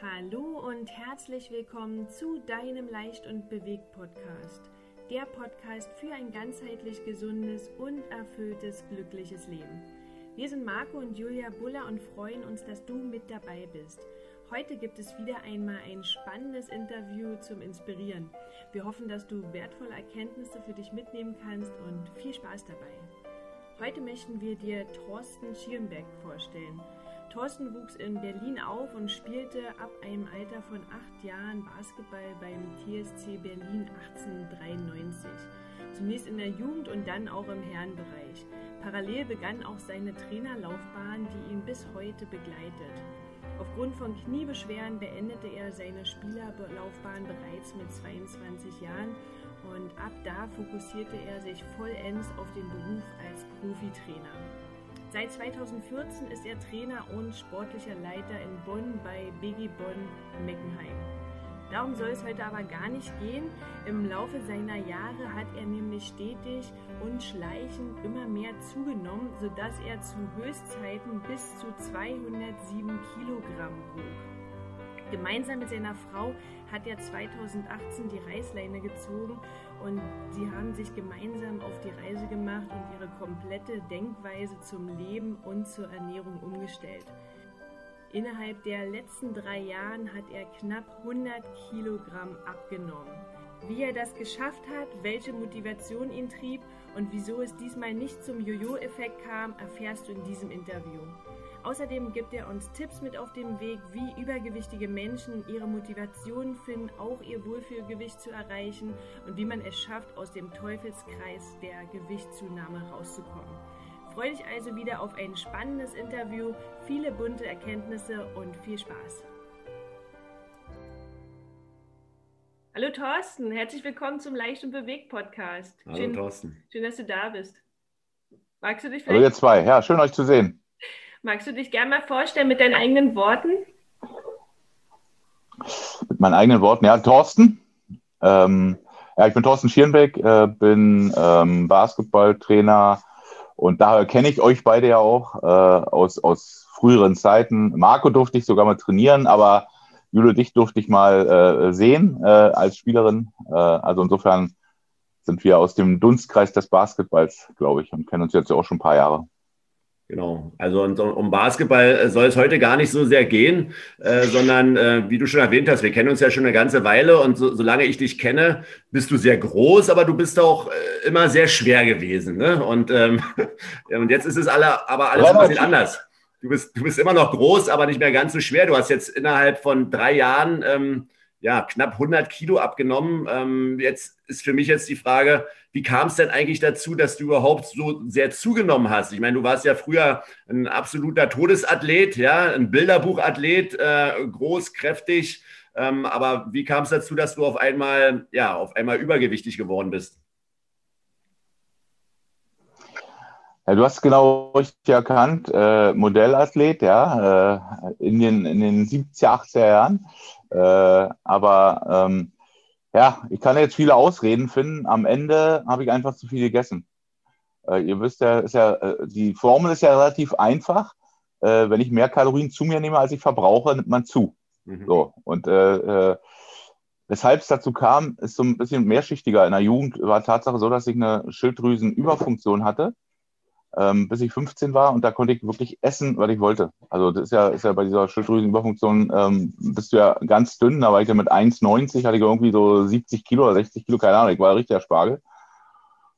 Hallo und herzlich willkommen zu deinem Leicht und Bewegt Podcast. Der Podcast für ein ganzheitlich gesundes und erfülltes, glückliches Leben. Wir sind Marco und Julia Buller und freuen uns, dass du mit dabei bist. Heute gibt es wieder einmal ein spannendes Interview zum Inspirieren. Wir hoffen, dass du wertvolle Erkenntnisse für dich mitnehmen kannst und viel Spaß dabei. Heute möchten wir dir Thorsten Schirnbeck vorstellen. Thorsten wuchs in Berlin auf und spielte ab einem Alter von acht Jahren Basketball beim TSC Berlin 1893. Zunächst in der Jugend und dann auch im Herrenbereich. Parallel begann auch seine Trainerlaufbahn, die ihn bis heute begleitet. Aufgrund von Kniebeschwerden beendete er seine Spielerlaufbahn bereits mit 22 Jahren und ab da fokussierte er sich vollends auf den Beruf als Profitrainer. Seit 2014 ist er Trainer und sportlicher Leiter in Bonn bei BG Bonn Meckenheim. Darum soll es heute aber gar nicht gehen. Im Laufe seiner Jahre hat er nämlich stetig und schleichend immer mehr zugenommen, sodass er zu Höchstzeiten bis zu 207 Kilogramm wog. Gemeinsam mit seiner Frau hat er 2018 die Reißleine gezogen und sie haben sich gemeinsam auf die Reise gemacht und ihre komplette Denkweise zum Leben und zur Ernährung umgestellt. Innerhalb der letzten drei Jahren hat er knapp 100 Kilogramm abgenommen. Wie er das geschafft hat, welche Motivation ihn trieb und wieso es diesmal nicht zum Jojo-Effekt kam, erfährst du in diesem Interview. Außerdem gibt er uns Tipps mit auf dem Weg, wie übergewichtige Menschen ihre Motivation finden, auch ihr Wohlfühlgewicht zu erreichen und wie man es schafft, aus dem Teufelskreis der Gewichtszunahme rauszukommen. Freue dich also wieder auf ein spannendes Interview, viele bunte Erkenntnisse und viel Spaß. Hallo Thorsten, herzlich willkommen zum Leicht und Bewegt Podcast. Hallo schön, Thorsten. Schön, dass du da bist. Magst du dich Hallo ihr zwei, ja, schön euch zu sehen. Magst du dich gerne mal vorstellen mit deinen eigenen Worten? Mit meinen eigenen Worten, ja, Thorsten. Ähm, ja, ich bin Thorsten Schierenbeck, äh, bin ähm, Basketballtrainer und daher kenne ich euch beide ja auch äh, aus, aus früheren Zeiten. Marco durfte ich sogar mal trainieren, aber Jule, dich durfte ich mal äh, sehen äh, als Spielerin. Äh, also insofern sind wir aus dem Dunstkreis des Basketballs, glaube ich, und kennen uns jetzt ja auch schon ein paar Jahre. Genau, also um Basketball soll es heute gar nicht so sehr gehen, äh, sondern äh, wie du schon erwähnt hast, wir kennen uns ja schon eine ganze Weile und so, solange ich dich kenne, bist du sehr groß, aber du bist auch äh, immer sehr schwer gewesen. Ne? Und, ähm, und jetzt ist es alle, aber alles ein bisschen anders. Du bist, du bist immer noch groß, aber nicht mehr ganz so schwer. Du hast jetzt innerhalb von drei Jahren ähm, ja, knapp 100 Kilo abgenommen. Ähm, jetzt ist für mich jetzt die Frage, wie kam es denn eigentlich dazu, dass du überhaupt so sehr zugenommen hast? Ich meine, du warst ja früher ein absoluter Todesathlet, ja, ein Bilderbuchathlet, äh, groß, kräftig. Ähm, aber wie kam es dazu, dass du auf einmal, ja, auf einmal übergewichtig geworden bist? Ja, du hast genau richtig erkannt, äh, Modellathlet, ja, äh, in, den, in den 70er, 80er Jahren. Äh, aber ähm, ja, ich kann jetzt viele Ausreden finden. Am Ende habe ich einfach zu viel gegessen. Äh, ihr wisst ja, ist ja, äh, die Formel ist ja relativ einfach. Äh, wenn ich mehr Kalorien zu mir nehme, als ich verbrauche, nimmt man zu. Mhm. So, und äh, weshalb es dazu kam, ist so ein bisschen mehrschichtiger. In der Jugend war Tatsache so, dass ich eine Schilddrüsenüberfunktion hatte ähm, bis ich 15 war und da konnte ich wirklich essen, was ich wollte. Also das ist ja, ist ja bei dieser Schilddrüsenüberfunktion, ähm, bist du ja ganz dünn, da war ich ja mit 1,90, hatte ich irgendwie so 70 Kilo oder 60 Kilo, keine Ahnung, ich war richtiger Spargel.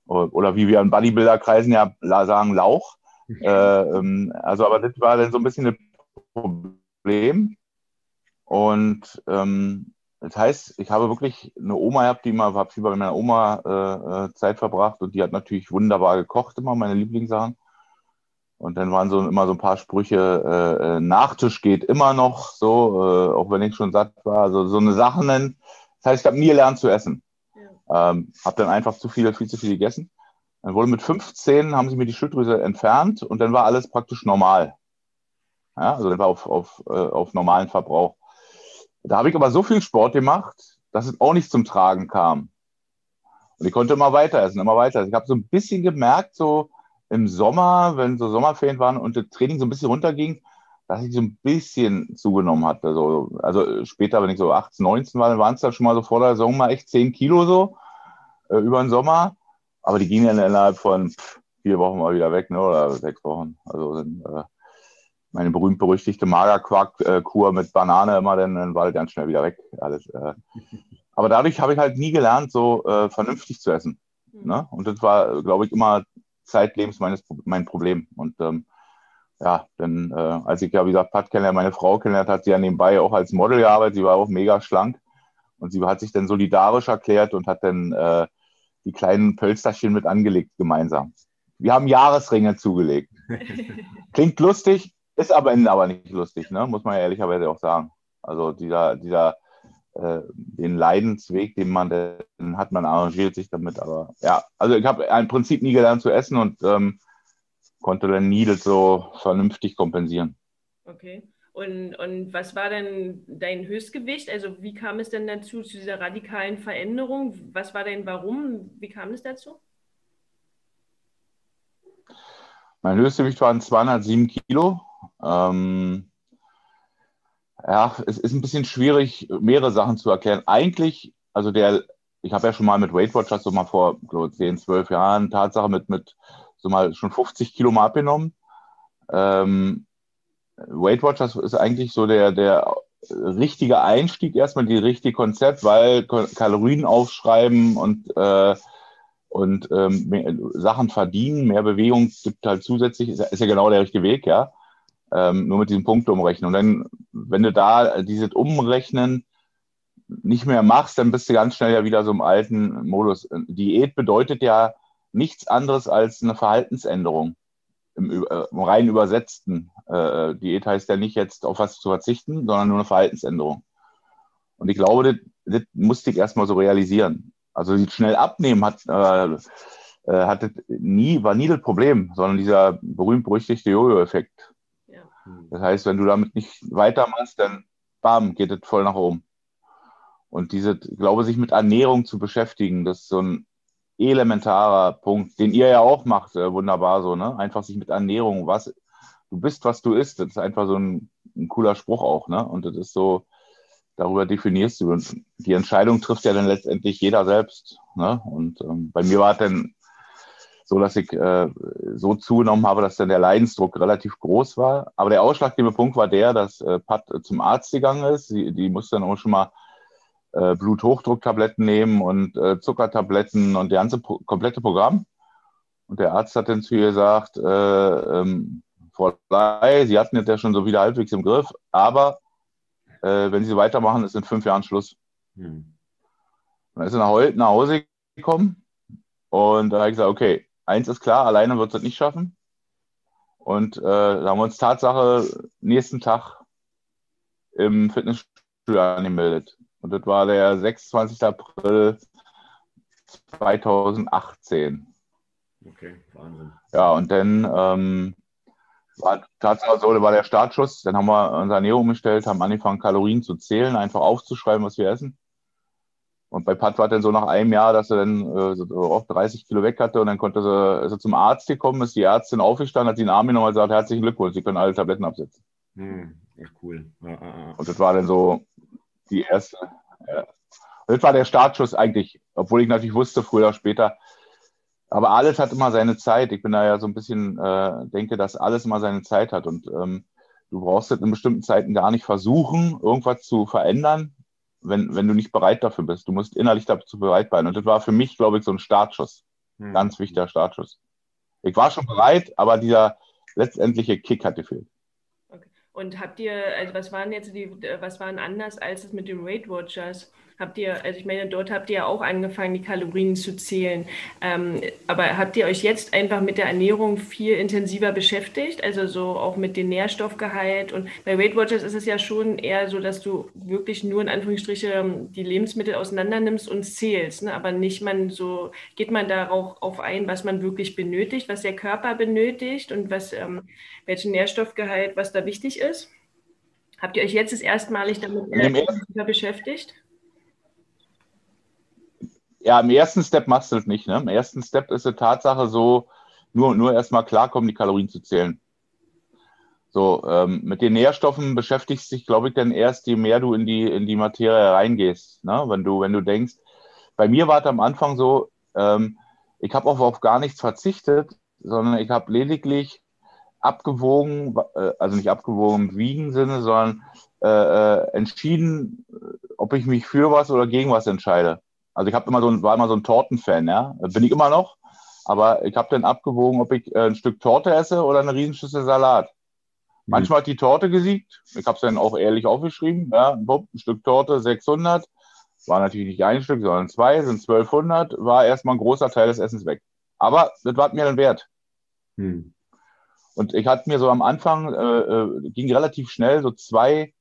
Oder wie wir in Bodybuilder-Kreisen ja sagen, Lauch. Mhm. Äh, ähm, also, aber das war dann so ein bisschen ein Problem. Und ähm, das heißt, ich habe wirklich eine Oma gehabt, die immer, habe viel bei meiner Oma äh, äh, Zeit verbracht und die hat natürlich wunderbar gekocht, immer meine Lieblingssachen. Und dann waren so immer so ein paar Sprüche, äh, äh Nachtisch geht immer noch, so, äh, auch wenn ich schon satt war, also so eine Sache nennen. Das heißt, ich habe nie gelernt zu essen. Ja. Ähm, habe dann einfach zu viel, viel zu viel gegessen. Dann wurde mit 15, haben sie mir die Schilddrüse entfernt und dann war alles praktisch normal. Ja, also dann war auf, auf, äh, auf normalen Verbrauch. Da habe ich aber so viel Sport gemacht, dass es auch nicht zum Tragen kam. Und ich konnte immer weiter essen, immer weiter. Ich habe so ein bisschen gemerkt, so im Sommer, wenn so Sommerferien waren und das Training so ein bisschen runterging, dass ich so ein bisschen zugenommen hatte. Also, also später, wenn ich so 18, 19 war, dann waren es dann schon mal so vor der Saison mal echt 10 Kilo so äh, über den Sommer. Aber die gingen dann innerhalb von vier Wochen mal wieder weg, ne? oder sechs Wochen. Also sind, äh, meine berühmt-berüchtigte Magerquark-Kur mit Banane immer, dann, dann war das ganz schnell wieder weg. Alles, äh. Aber dadurch habe ich halt nie gelernt, so äh, vernünftig zu essen. Mhm. Ne? Und das war, glaube ich, immer zeitlebens meines, mein Problem. Und ähm, ja, dann, äh, als ich ja, wie gesagt, Pat kennenlernt, meine Frau kennenlernt, hat sie ja nebenbei auch als Model gearbeitet. Sie war auch mega schlank. Und sie hat sich dann solidarisch erklärt und hat dann äh, die kleinen Pölsterchen mit angelegt gemeinsam. Wir haben Jahresringe zugelegt. Klingt lustig, ist aber innen aber nicht lustig, ne? muss man ja ehrlicherweise auch sagen. Also dieser, dieser äh, den Leidensweg, den man, den hat man arrangiert sich damit. Aber ja, also ich habe im Prinzip nie gelernt zu essen und ähm, konnte dann nie das so vernünftig kompensieren. Okay. Und, und was war denn dein Höchstgewicht? Also wie kam es denn dazu, zu dieser radikalen Veränderung? Was war dein Warum? Wie kam es dazu? Mein Höchstgewicht waren 207 Kilo. Ähm, ja, es ist ein bisschen schwierig, mehrere Sachen zu erklären. Eigentlich, also der, ich habe ja schon mal mit Weight Watchers so mal vor glaube, 10, 12 Jahren Tatsache mit, mit so mal schon 50 Kilo mal abgenommen. Ähm, Weight Watchers ist eigentlich so der, der richtige Einstieg, erstmal die richtige Konzept, weil Kalorien aufschreiben und, äh, und ähm, Sachen verdienen, mehr Bewegung gibt halt zusätzlich, ist, ist ja genau der richtige Weg, ja. Ähm, nur mit diesem Punkt umrechnen. Und dann, wenn du da dieses Umrechnen nicht mehr machst, dann bist du ganz schnell ja wieder so im alten Modus. Diät bedeutet ja nichts anderes als eine Verhaltensänderung im, äh, im rein übersetzten. Äh, Diät heißt ja nicht jetzt auf was zu verzichten, sondern nur eine Verhaltensänderung. Und ich glaube, das, das musste ich erstmal so realisieren. Also schnell abnehmen hat, äh, äh, hat nie, war nie das Problem, sondern dieser berühmt-berüchtigte Jojo-Effekt. Ja. Das heißt, wenn du damit nicht weitermachst, dann bam, geht es voll nach oben. Und diese, glaube sich mit Ernährung zu beschäftigen, das ist so ein elementarer Punkt, den ihr ja auch macht, äh, wunderbar so, ne? Einfach sich mit Ernährung, was, du bist, was du isst, das ist einfach so ein, ein cooler Spruch auch, ne? Und das ist so, darüber definierst du. Und die Entscheidung trifft ja dann letztendlich jeder selbst. Ne? Und ähm, bei mir war es dann so, dass ich äh, so zugenommen habe, dass dann der Leidensdruck relativ groß war. Aber der ausschlaggebende Punkt war der, dass äh, Pat zum Arzt gegangen ist. Die, die musste dann auch schon mal äh, Bluthochdrucktabletten nehmen und äh, Zuckertabletten und das ganze pro komplette Programm. Und der Arzt hat dann zu ihr gesagt, äh, ähm, Frau Ley, Sie hatten jetzt ja schon so wieder halbwegs im Griff, aber äh, wenn Sie weitermachen, ist in fünf Jahren Schluss. Hm. Dann ist er nach, nach Hause gekommen und da habe ich gesagt, okay, eins ist klar, alleine wird es nicht schaffen. Und äh, da haben wir uns Tatsache nächsten Tag im Fitnessstudio angemeldet. Und das war der 26. April 2018. Okay, Wahnsinn. Ja, und dann ähm, war Tatsache so, das war der Startschuss. Dann haben wir unsere Ernährung umgestellt, haben angefangen, Kalorien zu zählen, einfach aufzuschreiben, was wir essen. Und bei Pat war dann so nach einem Jahr, dass er dann äh, so auch 30 Kilo weg hatte und dann konnte sie, ist er zum Arzt gekommen, ist die Ärztin aufgestanden, hat sie den Arm genommen und gesagt, herzlichen Glückwunsch, Sie können alle Tabletten absetzen. Hm, echt cool. Ja, ja, ja. Und das war dann so die erste. Ja. Das war der Startschuss eigentlich, obwohl ich natürlich wusste, früher oder später. Aber alles hat immer seine Zeit. Ich bin da ja so ein bisschen, äh, denke, dass alles immer seine Zeit hat. Und ähm, du brauchst in bestimmten Zeiten gar nicht versuchen, irgendwas zu verändern, wenn, wenn du nicht bereit dafür bist. Du musst innerlich dazu bereit sein. Und das war für mich, glaube ich, so ein Startschuss. Hm. Ganz wichtiger Startschuss. Ich war schon bereit, aber dieser letztendliche Kick hat gefehlt. Und habt ihr, also was waren jetzt die, was waren anders als es mit den Weight Watchers? Habt ihr, also ich meine, dort habt ihr ja auch angefangen, die Kalorien zu zählen. Ähm, aber habt ihr euch jetzt einfach mit der Ernährung viel intensiver beschäftigt? Also so auch mit dem Nährstoffgehalt? Und bei Weight Watchers ist es ja schon eher so, dass du wirklich nur in Anführungsstrichen die Lebensmittel auseinander nimmst und zählst. Ne? Aber nicht man so, geht man darauf auf ein, was man wirklich benötigt, was der Körper benötigt und was, ähm, welchen Nährstoffgehalt, was da wichtig ist? Habt ihr euch jetzt das erstmalig damit äh, beschäftigt? Ja, im ersten Step machst du das nicht. Ne? Im ersten Step ist die Tatsache so, nur, nur erstmal klarkommen, die Kalorien zu zählen. So, ähm, mit den Nährstoffen beschäftigst dich, glaube ich, dann erst, je mehr du in die, in die Materie reingehst. Ne? Wenn du, wenn du denkst, bei mir war es am Anfang so, ähm, ich habe auch auf gar nichts verzichtet, sondern ich habe lediglich abgewogen, äh, also nicht abgewogen im Wiegen-Sinne, sondern äh, äh, entschieden, ob ich mich für was oder gegen was entscheide. Also ich habe immer so ein, war immer so ein Tortenfan, ja. Bin ich immer noch. Aber ich habe dann abgewogen, ob ich äh, ein Stück Torte esse oder eine Riesenschüssel Salat. Mhm. Manchmal hat die Torte gesiegt. Ich habe es dann auch ehrlich aufgeschrieben. Ja, ein Stück Torte 600. War natürlich nicht ein Stück, sondern zwei, sind 1200. War erstmal ein großer Teil des Essens weg. Aber das war mir dann wert. Mhm. Und ich hatte mir so am Anfang, äh, äh, ging relativ schnell, so zwei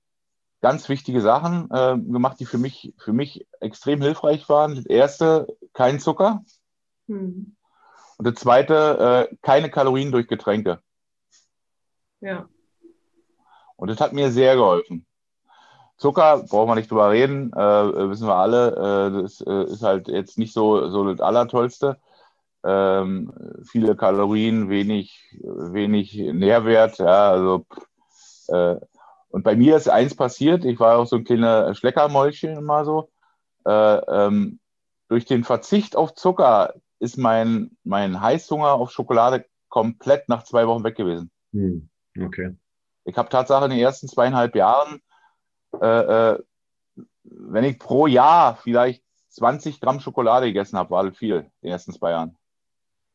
ganz wichtige Sachen äh, gemacht, die für mich, für mich extrem hilfreich waren. Das erste, kein Zucker. Mhm. Und das zweite, äh, keine Kalorien durch Getränke. Ja. Und das hat mir sehr geholfen. Zucker, brauchen wir nicht drüber reden, äh, wissen wir alle, äh, das äh, ist halt jetzt nicht so, so das Allertollste. Ähm, viele Kalorien, wenig, wenig Nährwert, ja, also äh, und bei mir ist eins passiert, ich war auch so ein kleiner Schleckermäulchen immer so. Äh, ähm, durch den Verzicht auf Zucker ist mein, mein Heißhunger auf Schokolade komplett nach zwei Wochen weg gewesen. Hm, okay. Ich habe Tatsache in den ersten zweieinhalb Jahren, äh, äh, wenn ich pro Jahr vielleicht 20 Gramm Schokolade gegessen habe, war das viel in den ersten zwei Jahren.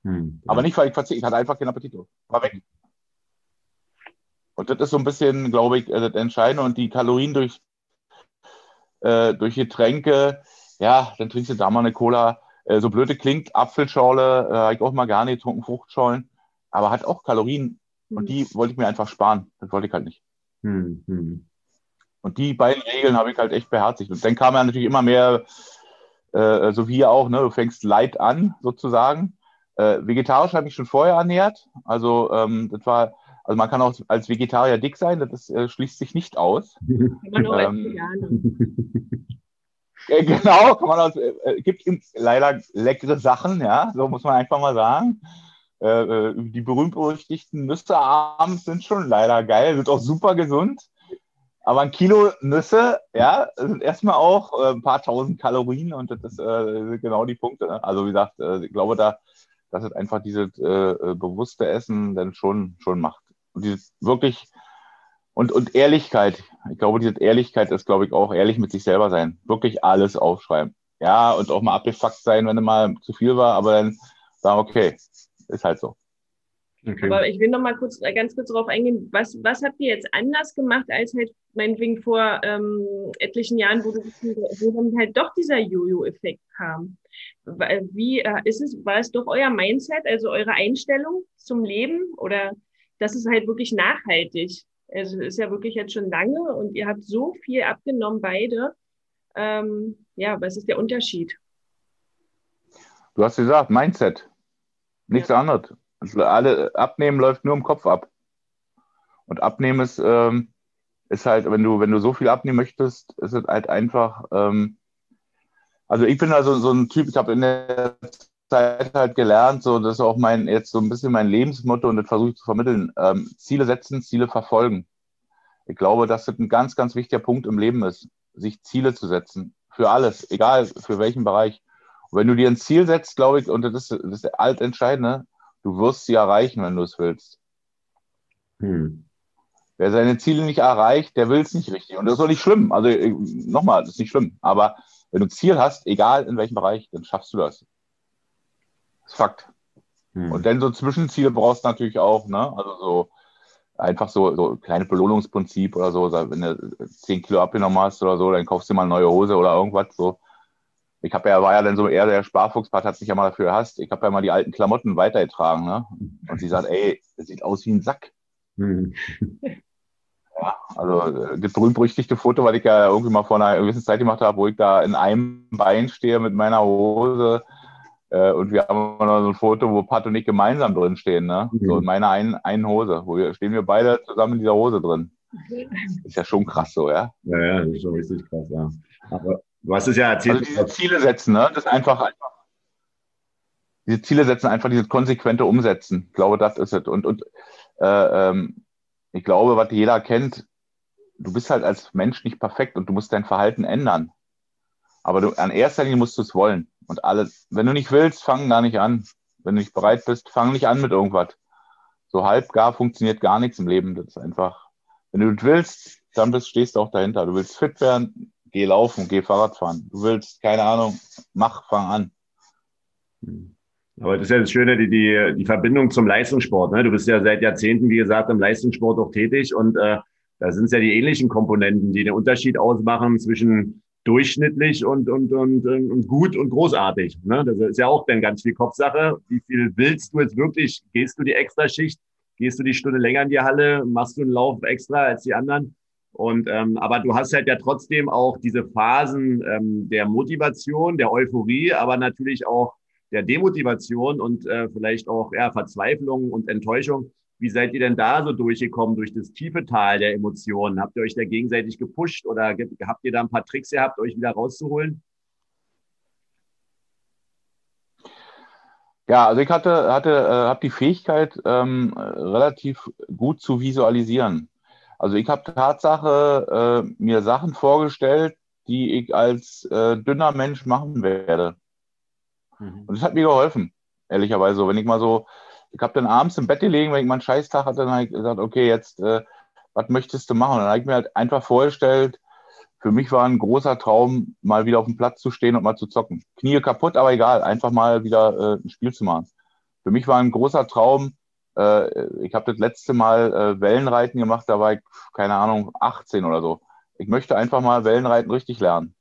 Hm, ja. Aber nicht, weil ich verzichtet, ich hatte einfach keinen Appetit. War weg. Und das ist so ein bisschen, glaube ich, das Entscheidende. Und die Kalorien durch, äh, durch Getränke, ja, dann trinkst du da mal eine Cola. Äh, so blöde klingt, Apfelschorle, äh, habe ich auch mal gar nicht getrunken, Fruchtschorlen, aber hat auch Kalorien. Mhm. Und die wollte ich mir einfach sparen. Das wollte ich halt nicht. Mhm. Und die beiden Regeln habe ich halt echt beherzigt. Und dann kam ja natürlich immer mehr, äh, so wie hier auch, ne, du fängst light an, sozusagen. Äh, vegetarisch habe ich schon vorher ernährt. Also ähm, das war also man kann auch als Vegetarier dick sein, das äh, schließt sich nicht aus. Kann man auch ähm, äh, Genau, kann man auch, äh, gibt leider leckere Sachen, ja, so muss man einfach mal sagen. Äh, äh, die berühmt-berüchtigten Nüsse abends sind schon leider geil, sind auch super gesund. Aber ein Kilo Nüsse, ja, sind erstmal auch äh, ein paar tausend Kalorien und das ist, sind genau die Punkte. Ne? Also wie gesagt, ich glaube, da, dass es einfach dieses bewusste Essen dann schon, schon macht. Und dieses wirklich und, und Ehrlichkeit. Ich glaube, diese Ehrlichkeit ist, glaube ich, auch ehrlich mit sich selber sein. Wirklich alles aufschreiben. Ja, und auch mal abgefuckt sein, wenn es mal zu viel war, aber dann sagen, okay, ist halt so. Okay. Aber ich will noch mal kurz, ganz kurz darauf eingehen, was, was habt ihr jetzt anders gemacht, als halt meinetwegen vor ähm, etlichen Jahren, wo, du, wo dann halt doch dieser Jojo-Effekt kam? Wie äh, ist es, war es doch euer Mindset, also eure Einstellung zum Leben oder das ist halt wirklich nachhaltig. Also es ist ja wirklich jetzt schon lange und ihr habt so viel abgenommen, beide. Ähm, ja, was ist der Unterschied? Du hast gesagt, Mindset. Nichts ja. anderes. Also alle Abnehmen läuft nur im Kopf ab. Und Abnehmen ist, ähm, ist halt, wenn du, wenn du so viel abnehmen möchtest, ist es halt einfach, ähm, also ich bin also so ein Typ, ich habe in der Zeit halt gelernt, so das ist auch mein jetzt so ein bisschen mein Lebensmotto und das versuche ich zu vermitteln. Ähm, Ziele setzen, Ziele verfolgen. Ich glaube, dass das ein ganz, ganz wichtiger Punkt im Leben ist, sich Ziele zu setzen. Für alles, egal für welchen Bereich. Und wenn du dir ein Ziel setzt, glaube ich, und das ist das ist altentscheidende, du wirst sie erreichen, wenn du es willst. Hm. Wer seine Ziele nicht erreicht, der will es nicht richtig. Und das ist auch nicht schlimm. Also nochmal, das ist nicht schlimm. Aber wenn du ein Ziel hast, egal in welchem Bereich, dann schaffst du das. Das ist Fakt. Hm. Und dann so Zwischenziele brauchst du natürlich auch, ne? Also so einfach so, so kleine Belohnungsprinzip oder so. Wenn du 10 Kilo abgenommen hast oder so, dann kaufst du mal eine neue Hose oder irgendwas. So. Ich habe ja, war ja dann so eher der Sparfuchspart, hat sich ja mal dafür gehasst. Ich habe ja mal die alten Klamotten weitergetragen, ne? Und sie sagt, ey, das sieht aus wie ein Sack. Hm. Ja, also das berühmt-berüchtigte Foto, was ich ja irgendwie mal vor einer gewissen Zeit gemacht habe, wo ich da in einem Bein stehe mit meiner Hose äh, und wir haben noch so ein Foto, wo Pat und ich gemeinsam drin stehen, ne? Mhm. So in meiner einen, einen Hose, wo wir, stehen wir beide zusammen in dieser Hose drin. Ist ja schon krass so, ja? Ja, ja, das ist schon richtig krass, ja. Aber du hast es ja erzählt. Also diese Ziele setzen, ne? Das ist einfach, einfach diese Ziele setzen, einfach dieses konsequente Umsetzen. Ich glaube, das ist es. Und, und äh, ähm, ich glaube, was jeder kennt, du bist halt als Mensch nicht perfekt und du musst dein Verhalten ändern. Aber du, an erster Linie musst du es wollen. Und alle, wenn du nicht willst, fang gar nicht an. Wenn du nicht bereit bist, fang nicht an mit irgendwas. So halb gar funktioniert gar nichts im Leben. Das ist einfach, wenn du willst, dann bist, stehst du auch dahinter. Du willst fit werden, geh laufen, geh Fahrrad fahren. Du willst, keine Ahnung, mach, fang an. Aber das ist ja das Schöne, die, die, die Verbindung zum Leistungssport. Ne? Du bist ja seit Jahrzehnten, wie gesagt, im Leistungssport auch tätig und äh, da sind es ja die ähnlichen Komponenten, die den Unterschied ausmachen zwischen durchschnittlich und, und, und, und gut und großartig. Ne? Das ist ja auch dann ganz viel Kopfsache. Wie viel willst du jetzt wirklich? Gehst du die Extraschicht? Gehst du die Stunde länger in die Halle? Machst du einen Lauf extra als die anderen? Und ähm, aber du hast halt ja trotzdem auch diese Phasen ähm, der Motivation, der Euphorie, aber natürlich auch der Demotivation und äh, vielleicht auch ja, Verzweiflung und Enttäuschung. Wie seid ihr denn da so durchgekommen durch das tiefe Tal der Emotionen? Habt ihr euch da gegenseitig gepusht oder habt ihr da ein paar Tricks gehabt, euch wieder rauszuholen? Ja, also ich hatte, hatte, äh, habe die Fähigkeit, ähm, relativ gut zu visualisieren. Also ich habe Tatsache äh, mir Sachen vorgestellt, die ich als äh, dünner Mensch machen werde. Mhm. Und das hat mir geholfen, ehrlicherweise. Wenn ich mal so, ich habe dann abends im Bett gelegen, wenn ich mal einen Scheißtag hatte, dann habe ich gesagt, okay, jetzt, äh, was möchtest du machen? Und dann habe ich mir halt einfach vorgestellt, für mich war ein großer Traum, mal wieder auf dem Platz zu stehen und mal zu zocken. Knie kaputt, aber egal, einfach mal wieder äh, ein Spiel zu machen. Für mich war ein großer Traum, äh, ich habe das letzte Mal äh, Wellenreiten gemacht, da war ich, keine Ahnung, 18 oder so. Ich möchte einfach mal Wellenreiten richtig lernen.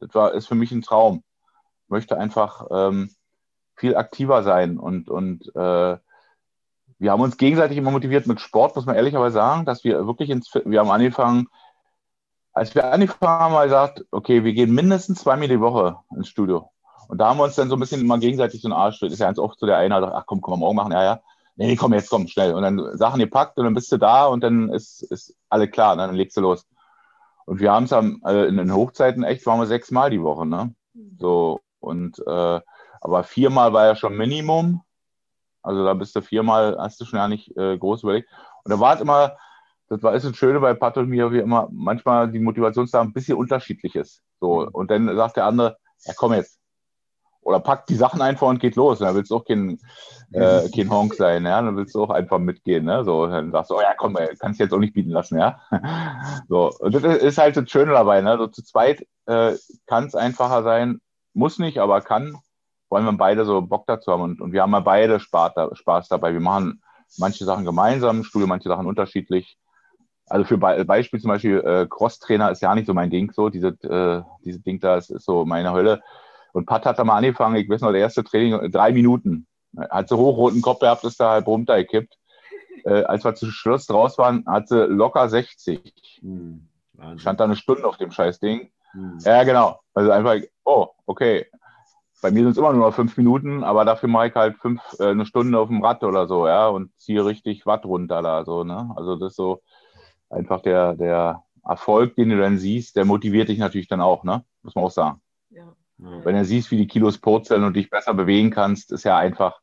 Das war, ist für mich ein Traum möchte einfach ähm, viel aktiver sein und, und äh, wir haben uns gegenseitig immer motiviert mit Sport, muss man ehrlicherweise sagen, dass wir wirklich ins, wir haben angefangen, als wir angefangen haben, haben wir gesagt, okay, wir gehen mindestens zweimal die Woche ins Studio. Und da haben wir uns dann so ein bisschen immer gegenseitig so ein Arsch, ist ja ganz oft so der eine, ach komm, komm, morgen machen, ja, ja. Nee, komm, jetzt komm, schnell. Und dann Sachen gepackt und dann bist du da und dann ist, ist alle klar, ne? dann legst du los. Und wir haben es äh, in den Hochzeiten echt, waren wir sechsmal die Woche, ne? So, und äh, aber viermal war ja schon Minimum. Also da bist du viermal, hast du schon ja nicht äh, groß überlegt. Und da war es immer, das war ist das Schöne bei Pat und mir, wie immer, manchmal die Motivationssache ein bisschen unterschiedlich ist. So, mhm. und dann sagt der andere, ja komm jetzt. Oder packt die Sachen einfach und geht los. Da willst du auch kein, äh, kein Honk sein, ja. Dann willst du auch einfach mitgehen, ne? So, dann sagst du, oh ja, komm, ey, kannst du jetzt auch nicht bieten lassen, ja. so, und das ist halt das Schöne dabei, ne? So zu zweit äh, kann es einfacher sein, muss nicht, aber kann, wollen wir beide so Bock dazu haben. Und, und wir haben ja beide Spaß, dabei. Wir machen manche Sachen gemeinsam, Studio manche Sachen unterschiedlich. Also für Be Beispiel zum Beispiel äh, Cross-Trainer ist ja nicht so mein Ding, so diese, äh, diese Ding da ist, ist so meine Hölle. Und Pat hat da mal angefangen, ich weiß noch, der erste Training, drei Minuten. Hat so hochroten Kopf gehabt, ist da halb runtergekippt. Äh, als wir zu Schluss draus waren, hat sie locker 60. Hm, Stand da eine Stunde auf dem scheiß Ding. Hm. Ja, genau. Also einfach, oh, okay. Bei mir sind es immer nur noch fünf Minuten, aber dafür mache ich halt fünf, äh, eine Stunde auf dem Rad oder so, ja, und ziehe richtig Watt runter da, so, ne? Also das ist so einfach der, der Erfolg, den du dann siehst, der motiviert dich natürlich dann auch, ne? Muss man auch sagen. Ja. Wenn du siehst, wie die Kilos purzeln und dich besser bewegen kannst, ist ja einfach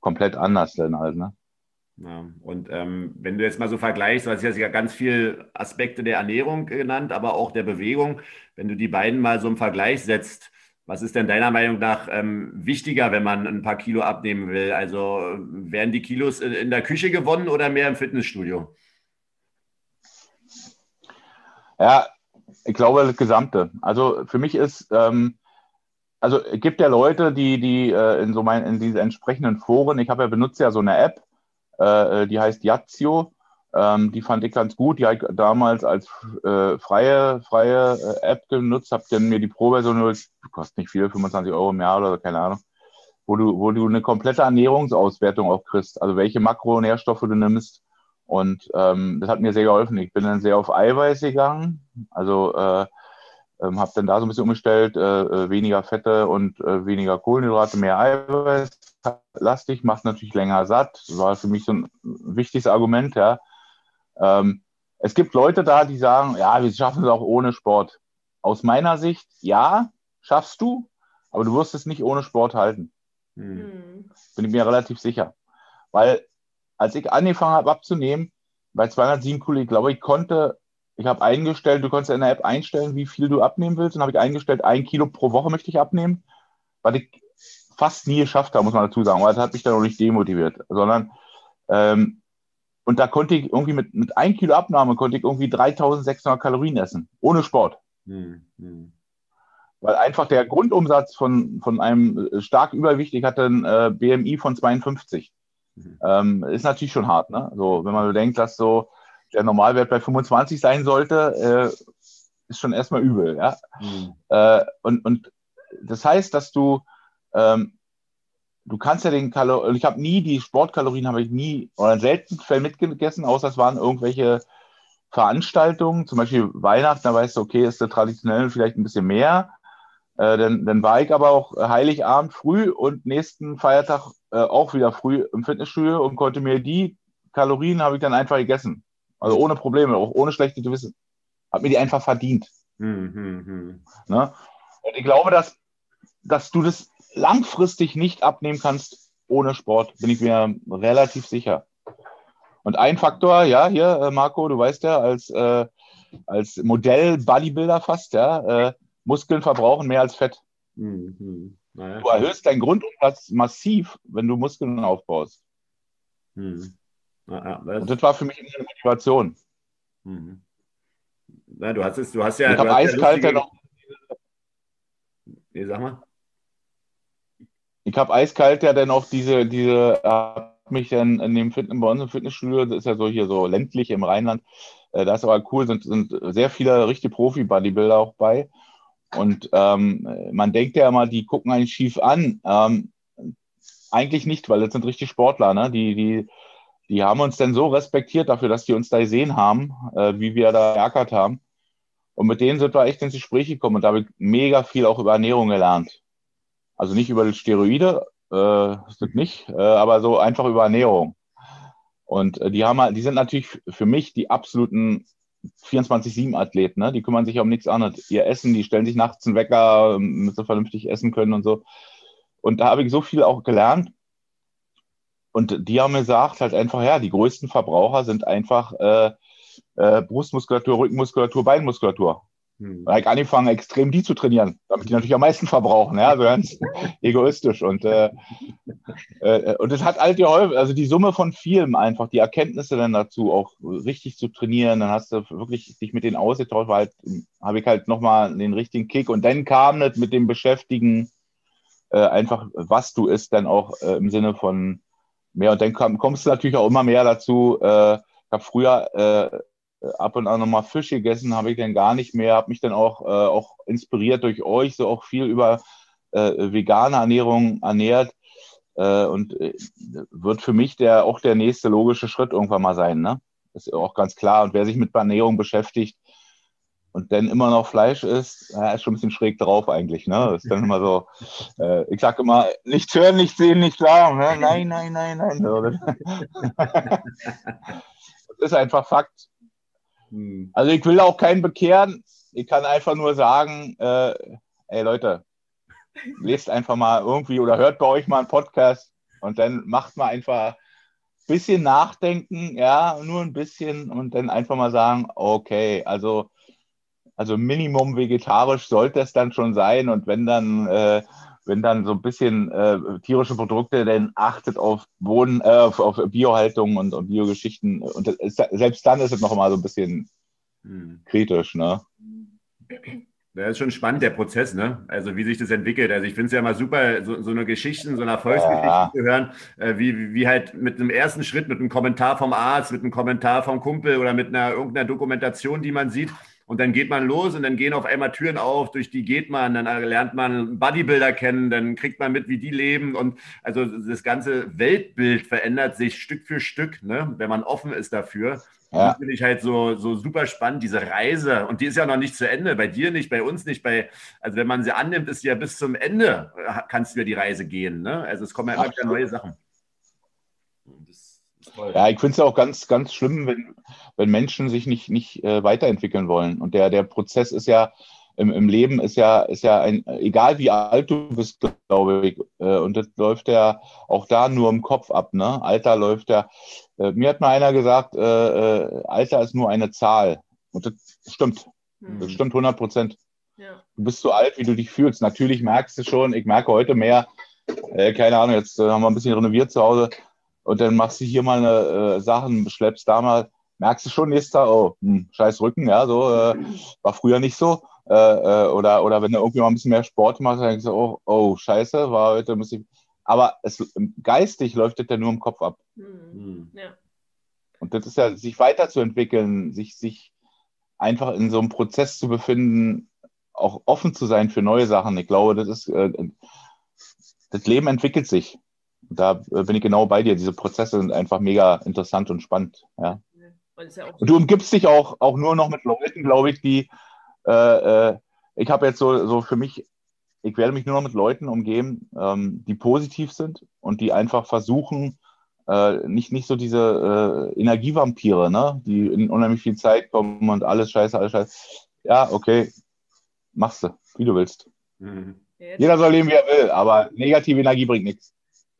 komplett anders dann halt, ne? Ja, und ähm, wenn du jetzt mal so vergleichst, du hast ja ganz viele Aspekte der Ernährung genannt, aber auch der Bewegung. Wenn du die beiden mal so im Vergleich setzt, was ist denn deiner Meinung nach ähm, wichtiger, wenn man ein paar Kilo abnehmen will? Also werden die Kilos in, in der Küche gewonnen oder mehr im Fitnessstudio? Ja, ich glaube das Gesamte. Also für mich ist, ähm, also es gibt ja Leute, die, die äh, in so meinen, in diese entsprechenden Foren, ich habe ja benutzt ja so eine App, äh, äh, die heißt Yazio. Ähm, die fand ich ganz gut. Die habe ich damals als äh, freie, freie äh, App genutzt, habe dann mir die Pro-Version, kostet nicht viel, 25 Euro im Jahr oder so, keine Ahnung, wo du, wo du eine komplette Ernährungsauswertung auch kriegst, also welche Makronährstoffe du nimmst. Und ähm, das hat mir sehr geholfen. Ich bin dann sehr auf Eiweiß gegangen, also äh, ähm, habe dann da so ein bisschen umgestellt, äh, äh, weniger Fette und äh, weniger Kohlenhydrate, mehr Eiweiß lastig, macht natürlich länger satt. War für mich so ein wichtiges Argument, ja. Ähm, es gibt Leute da, die sagen, ja, wir schaffen es auch ohne Sport. Aus meiner Sicht, ja, schaffst du, aber du wirst es nicht ohne Sport halten. Hm. Bin ich mir relativ sicher. Weil als ich angefangen habe abzunehmen, bei 207 Kilo, glaube ich, konnte, ich habe eingestellt, du konntest in der App einstellen, wie viel du abnehmen willst. Und habe ich eingestellt, ein Kilo pro Woche möchte ich abnehmen, was ich fast nie geschafft habe, muss man dazu sagen. Aber das hat mich dann auch nicht demotiviert, sondern ähm, und da konnte ich irgendwie mit, mit ein Kilo Abnahme konnte ich irgendwie 3600 Kalorien essen, ohne Sport. Hm, hm. Weil einfach der Grundumsatz von, von einem stark überwichtig hatte ein äh, BMI von 52. Mhm. Ähm, ist natürlich schon hart, ne? So, wenn man bedenkt, dass so der Normalwert bei 25 sein sollte, äh, ist schon erstmal übel, ja. Mhm. Äh, und, und das heißt, dass du ähm, du kannst ja den Kalorien, ich habe nie die Sportkalorien, habe ich nie oder in selten Fällen mitgegessen, außer es waren irgendwelche Veranstaltungen, zum Beispiel Weihnachten, da weißt du, okay, ist der traditionell vielleicht ein bisschen mehr. Äh, dann, dann war ich aber auch Heiligabend früh und nächsten Feiertag äh, auch wieder früh im Fitnessstudio und konnte mir die Kalorien habe ich dann einfach gegessen. Also ohne Probleme, auch ohne schlechte Gewissen. Hab mir die einfach verdient. Hm, hm, hm. Ne? Und ich glaube, dass, dass du das langfristig nicht abnehmen kannst ohne Sport, bin ich mir relativ sicher. Und ein Faktor, ja, hier, äh, Marco, du weißt ja, als, äh, als Modell-Bodybuilder fast, ja, äh, Muskeln verbrauchen mehr als Fett. Mhm. Naja. Du erhöhst deinen Grundumsatz massiv, wenn du Muskeln aufbaust. Mhm. Ja, das Und das war für mich immer eine Motivation. Mhm. Na, du hast es, du hast ja. Ich habe eiskalt ja noch. Nee, sag mal ich habe eiskalt ja dann auch diese, diese, hab mich dann in dem Fitness, bei uns im Fitnessstudio, das ist ja so hier so ländlich im Rheinland, äh, da ist aber cool, sind, sind sehr viele richtige Profi-Bodybuilder auch bei. Und ähm, man denkt ja immer, die gucken einen schief an. Ähm, eigentlich nicht, weil das sind richtig Sportler, ne? Die, die, die haben uns dann so respektiert dafür, dass die uns da gesehen haben, äh, wie wir da geackert haben. Und mit denen sind wir echt ins Gespräch gekommen und da habe ich mega viel auch über Ernährung gelernt. Also nicht über Steroide, äh, das wird nicht, äh, aber so einfach über Ernährung. Und äh, die haben halt, die sind natürlich für mich die absoluten 24-7-Athleten, ne? Die kümmern sich um nichts anderes. Ihr Essen, die stellen sich nachts einen Wecker, damit sie vernünftig essen können und so. Und da habe ich so viel auch gelernt. Und die haben mir gesagt, halt einfach, ja, die größten Verbraucher sind einfach äh, äh, Brustmuskulatur, Rückenmuskulatur, Beinmuskulatur. Hm. Habe ich angefangen, extrem die zu trainieren, damit die natürlich am meisten verbrauchen, ja, so ganz egoistisch. Und, äh, äh, und das hat halt geholfen, also die Summe von vielem einfach, die Erkenntnisse dann dazu, auch richtig zu trainieren, dann hast du wirklich dich mit denen ausgetauscht, weil halt, habe ich halt nochmal den richtigen Kick und dann kam das mit dem Beschäftigen, äh, einfach, was du isst, dann auch äh, im Sinne von mehr. Und dann komm, kommst du natürlich auch immer mehr dazu. Äh, ich habe früher äh, ab und an nochmal Fisch gegessen, habe ich dann gar nicht mehr, habe mich dann auch, äh, auch inspiriert durch euch, so auch viel über äh, vegane Ernährung ernährt. Äh, und äh, wird für mich der auch der nächste logische Schritt irgendwann mal sein. Ne? ist auch ganz klar. Und wer sich mit Ernährung beschäftigt und dann immer noch Fleisch isst, ist schon ein bisschen schräg drauf eigentlich. Ne? Ist dann immer so, äh, ich sage immer, nichts hören, nichts sehen, nichts sagen. Ne? Nein, nein, nein, nein. das ist einfach Fakt. Hm. Also ich will auch keinen bekehren. Ich kann einfach nur sagen, äh, ey Leute, lest einfach mal irgendwie oder hört bei euch mal einen Podcast und dann macht mal einfach ein bisschen nachdenken, ja, nur ein bisschen und dann einfach mal sagen, okay, also, also Minimum vegetarisch sollte es dann schon sein und wenn dann, äh, wenn dann so ein bisschen äh, tierische Produkte, dann achtet auf Boden, äh, auf, auf Biohaltung und, und Biogeschichten und ist, selbst dann ist es noch mal so ein bisschen hm. kritisch, ne? Das ist schon spannend, der Prozess, ne? Also wie sich das entwickelt. Also ich finde es ja immer super, so, so eine Geschichte, so eine Erfolgsgeschichte ja. zu hören, äh, wie, wie halt mit einem ersten Schritt, mit einem Kommentar vom Arzt, mit einem Kommentar vom Kumpel oder mit einer irgendeiner Dokumentation, die man sieht. Und dann geht man los und dann gehen auf einmal Türen auf, durch die geht man, dann lernt man Bodybuilder kennen, dann kriegt man mit, wie die leben. Und also das ganze Weltbild verändert sich Stück für Stück, ne? wenn man offen ist dafür. Ja. Das finde ich halt so, so super spannend, diese Reise. Und die ist ja noch nicht zu Ende. Bei dir nicht, bei uns nicht. Bei, also wenn man sie annimmt, ist sie ja bis zum Ende, kannst du ja die Reise gehen. Ne? Also es kommen ja immer wieder neue Sachen. Ja, ich finde es ja auch ganz, ganz schlimm, wenn, wenn Menschen sich nicht, nicht äh, weiterentwickeln wollen. Und der, der Prozess ist ja, im, im Leben ist ja, ist ja ein, egal wie alt du bist, glaube ich, äh, und das läuft ja auch da nur im Kopf ab, ne? Alter läuft ja, äh, mir hat mal einer gesagt, äh, äh Alter ist nur eine Zahl. Und das stimmt. Mhm. Das stimmt 100 Prozent. Ja. Du bist so alt, wie du dich fühlst. Natürlich merkst du schon, ich merke heute mehr, äh, keine Ahnung, jetzt haben wir ein bisschen renoviert zu Hause und dann machst du hier mal eine Sachen, schleppst da mal, merkst du schon nächstes Tag, oh, hm, scheiß Rücken, ja, so, war früher nicht so. Äh, äh, oder, oder wenn du irgendwie mal ein bisschen mehr Sport machst, dann denkst du, oh, oh scheiße, war heute ein bisschen. Aber es, geistig läuft das ja nur im Kopf ab. Mhm. Ja. Und das ist ja, sich weiterzuentwickeln, sich, sich einfach in so einem Prozess zu befinden, auch offen zu sein für neue Sachen. Ich glaube, das ist, äh, das Leben entwickelt sich. Da bin ich genau bei dir. Diese Prozesse sind einfach mega interessant und spannend. Ja. ja und du umgibst dich auch, auch nur noch mit Leuten, glaube ich, die, äh, äh, ich habe jetzt so, so für mich, ich werde mich nur noch mit Leuten umgeben, ähm, die positiv sind und die einfach versuchen, äh, nicht, nicht so diese äh, Energievampire, ne? die in unheimlich viel Zeit kommen und alles scheiße, alles scheiße. Ja, okay, machst du, wie du willst. Mhm. Jeder soll leben, wie er will, aber negative Energie bringt nichts.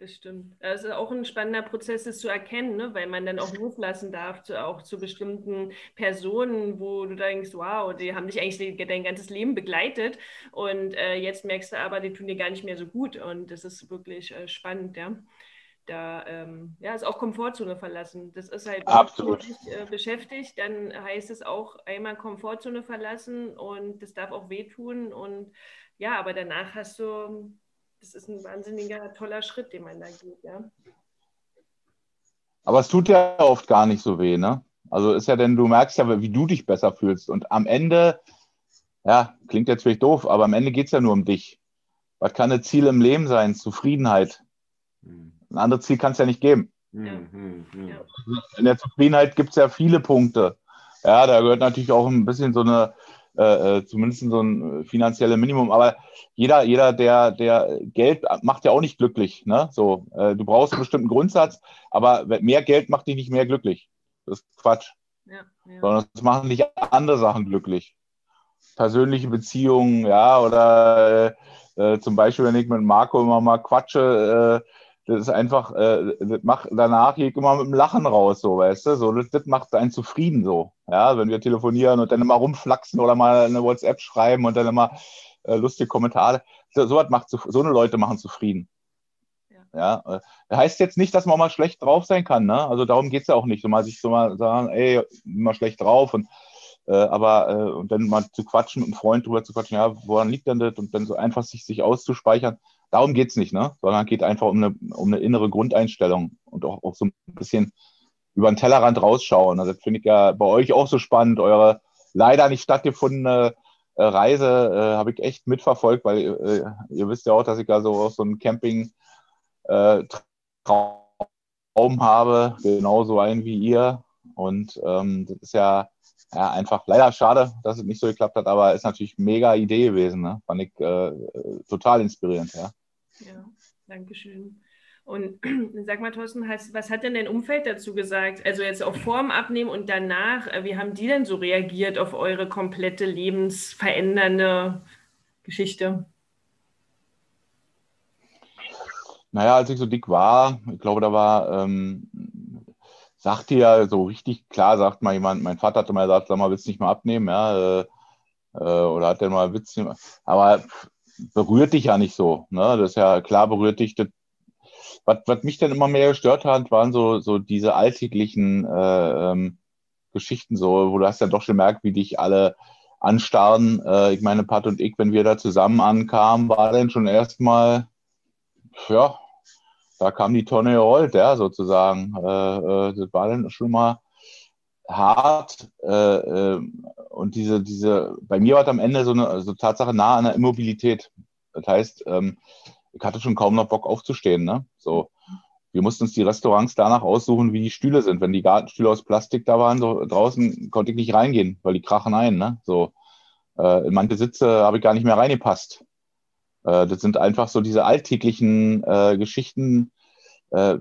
Das stimmt. Es ist auch ein spannender Prozess, das zu erkennen, ne? weil man dann auch loslassen darf, zu, auch zu bestimmten Personen, wo du denkst, wow, die haben dich eigentlich dein ganzes Leben begleitet und äh, jetzt merkst du aber, die tun dir gar nicht mehr so gut und das ist wirklich äh, spannend, ja. Da ähm, ja, ist auch Komfortzone verlassen. Das ist halt, wenn dich äh, beschäftigt, dann heißt es auch einmal Komfortzone verlassen und das darf auch wehtun und ja, aber danach hast du das ist ein wahnsinniger, toller Schritt, den man da geht, ja. Aber es tut ja oft gar nicht so weh, ne? Also ist ja denn, du merkst ja, wie du dich besser fühlst. Und am Ende, ja, klingt jetzt vielleicht doof, aber am Ende geht es ja nur um dich. Was kann ein Ziel im Leben sein? Zufriedenheit. Ein anderes Ziel kann es ja nicht geben. Ja. In der Zufriedenheit gibt es ja viele Punkte. Ja, da gehört natürlich auch ein bisschen so eine äh, äh, zumindest so ein äh, finanzielles Minimum. Aber jeder, jeder, der, der Geld macht ja auch nicht glücklich. Ne? So, äh, du brauchst einen bestimmten Grundsatz, aber mehr Geld macht dich nicht mehr glücklich. Das ist Quatsch. Ja, ja. Sondern es machen dich andere Sachen glücklich. Persönliche Beziehungen, ja, oder äh, zum Beispiel, wenn ich mit Marco immer mal quatsche, äh, das ist einfach, äh, das macht, danach ich immer mit dem Lachen raus, so, weißt du, so, das, das macht einen zufrieden, so, ja, wenn wir telefonieren und dann immer rumflaxen oder mal eine WhatsApp schreiben und dann immer äh, lustige Kommentare, so, so, macht, so eine Leute machen zufrieden. Ja, ja äh, heißt jetzt nicht, dass man mal schlecht drauf sein kann, ne, also darum geht's ja auch nicht, so mal sich so mal sagen, ey, immer schlecht drauf und äh, aber äh, und dann mal zu quatschen mit einem Freund drüber zu quatschen, ja, woran liegt denn das? Und dann so einfach sich, sich auszuspeichern, Darum geht es nicht, ne? sondern geht einfach um eine, um eine innere Grundeinstellung und auch, auch so ein bisschen über den Tellerrand rausschauen. Also das finde ich ja bei euch auch so spannend. Eure leider nicht stattgefundene äh, Reise äh, habe ich echt mitverfolgt, weil äh, ihr wisst ja auch, dass ich da so so einen Camping äh, habe, genauso einen wie ihr. Und ähm, das ist ja, ja einfach leider schade, dass es nicht so geklappt hat, aber ist natürlich mega Idee gewesen. Ne? Fand ich äh, total inspirierend, ja. Ja, danke schön. Und sag mal, Thorsten, was hat denn dein Umfeld dazu gesagt? Also jetzt auch vorm Abnehmen und danach, äh, wie haben die denn so reagiert auf eure komplette lebensverändernde Geschichte? Naja, als ich so dick war, ich glaube, da war, ähm, sagte ja so richtig klar, sagt mal jemand, mein Vater hatte mal gesagt, sag mal, willst du nicht mal abnehmen? Ja, äh, äh oder hat der mal Witz, aber berührt dich ja nicht so. Ne? Das ist ja klar, berührt dich. Das, was, was mich dann immer mehr gestört hat, waren so, so diese alltäglichen äh, ähm, Geschichten, so, wo du hast ja doch schon gemerkt, wie dich alle anstarren. Äh, ich meine, Pat und ich, wenn wir da zusammen ankamen, war dann schon erstmal, ja, da kam die Tonne gerollt, ja, sozusagen. Äh, äh, das war dann schon mal hart äh, äh, und diese, diese, bei mir war es am Ende so eine so Tatsache nah an der Immobilität. Das heißt, ähm, ich hatte schon kaum noch Bock aufzustehen. Ne? So, wir mussten uns die Restaurants danach aussuchen, wie die Stühle sind. Wenn die Gartenstühle aus Plastik da waren, so draußen konnte ich nicht reingehen, weil die krachen ein. Ne? So, äh, in manche Sitze habe ich gar nicht mehr reingepasst. Äh, das sind einfach so diese alltäglichen äh, Geschichten, äh,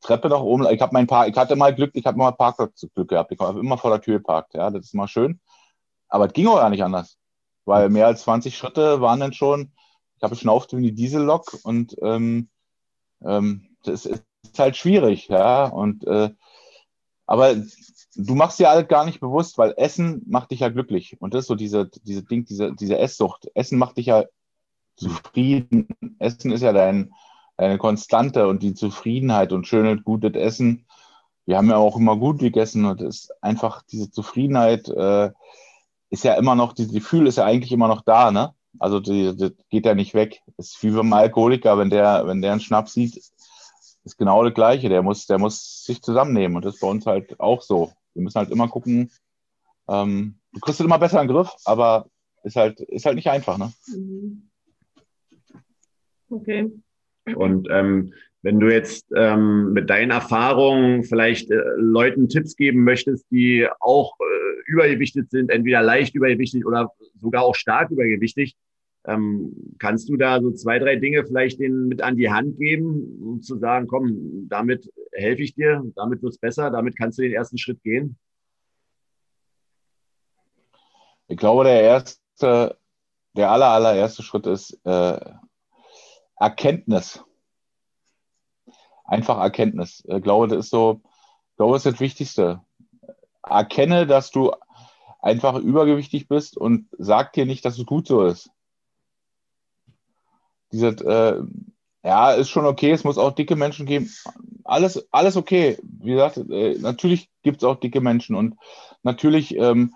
Treppe nach oben. Ich habe mein Park, ich hatte mal Glück, ich habe mal Parkplatz Glück gehabt. Ich habe immer vor der Tür geparkt. Ja, das ist mal schön. Aber es ging auch gar nicht anders. weil mehr als 20 Schritte waren dann schon, ich habe geschnauft wie die Diesellok und ähm, ähm, das ist halt schwierig, ja. Und äh, aber du machst dir alles gar nicht bewusst, weil Essen macht dich ja glücklich. Und das ist so diese, diese Ding, diese, diese Esssucht. Essen macht dich ja zufrieden. Essen ist ja dein, deine Konstante und die Zufriedenheit und schöne, gutes Essen. Wir haben ja auch immer gut gegessen und es ist einfach diese Zufriedenheit äh, ist ja immer noch, dieses Gefühl ist ja eigentlich immer noch da, ne? Also das geht ja nicht weg. Es ist wie beim Alkoholiker, wenn der, wenn der einen Schnaps sieht, ist genau das Gleiche. Der muss, der muss sich zusammennehmen. Und das ist bei uns halt auch so. Wir müssen halt immer gucken, ähm, du kriegst es immer besser in den Griff, aber ist halt, ist halt nicht einfach, ne? Mhm. Okay. Und ähm, wenn du jetzt ähm, mit deinen Erfahrungen vielleicht äh, Leuten Tipps geben möchtest, die auch äh, übergewichtet sind, entweder leicht übergewichtig oder sogar auch stark übergewichtig, ähm, kannst du da so zwei, drei Dinge vielleicht denen mit an die Hand geben, um zu sagen, komm, damit helfe ich dir, damit wird es besser, damit kannst du den ersten Schritt gehen? Ich glaube, der erste, der aller, allererste Schritt ist äh, Erkenntnis. Einfach Erkenntnis. Ich glaube, das ist so, glaube, das ist das Wichtigste. Erkenne, dass du einfach übergewichtig bist und sag dir nicht, dass es gut so ist diese, äh, ja, ist schon okay, es muss auch dicke Menschen geben. Alles, alles okay. Wie gesagt, äh, natürlich gibt es auch dicke Menschen und natürlich, ähm,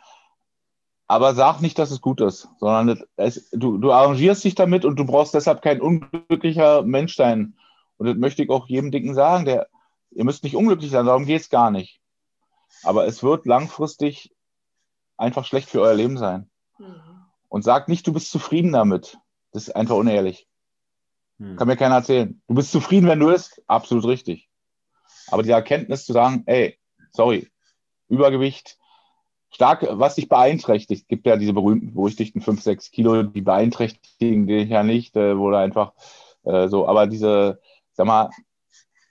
aber sag nicht, dass es gut ist, sondern es, du, du arrangierst dich damit und du brauchst deshalb kein unglücklicher Mensch sein. Und das möchte ich auch jedem Dicken sagen, der, ihr müsst nicht unglücklich sein, darum geht es gar nicht. Aber es wird langfristig einfach schlecht für euer Leben sein. Mhm. Und sag nicht, du bist zufrieden damit. Das ist einfach unehrlich. Hm. Kann mir keiner erzählen. Du bist zufrieden, wenn du isst? Absolut richtig. Aber die Erkenntnis zu sagen, ey, sorry, Übergewicht, stark, was dich beeinträchtigt, gibt ja diese berühmten, berüchtigten 5, 6 Kilo, die beeinträchtigen dich ja nicht, äh, wo du einfach äh, so, aber diese, sag mal,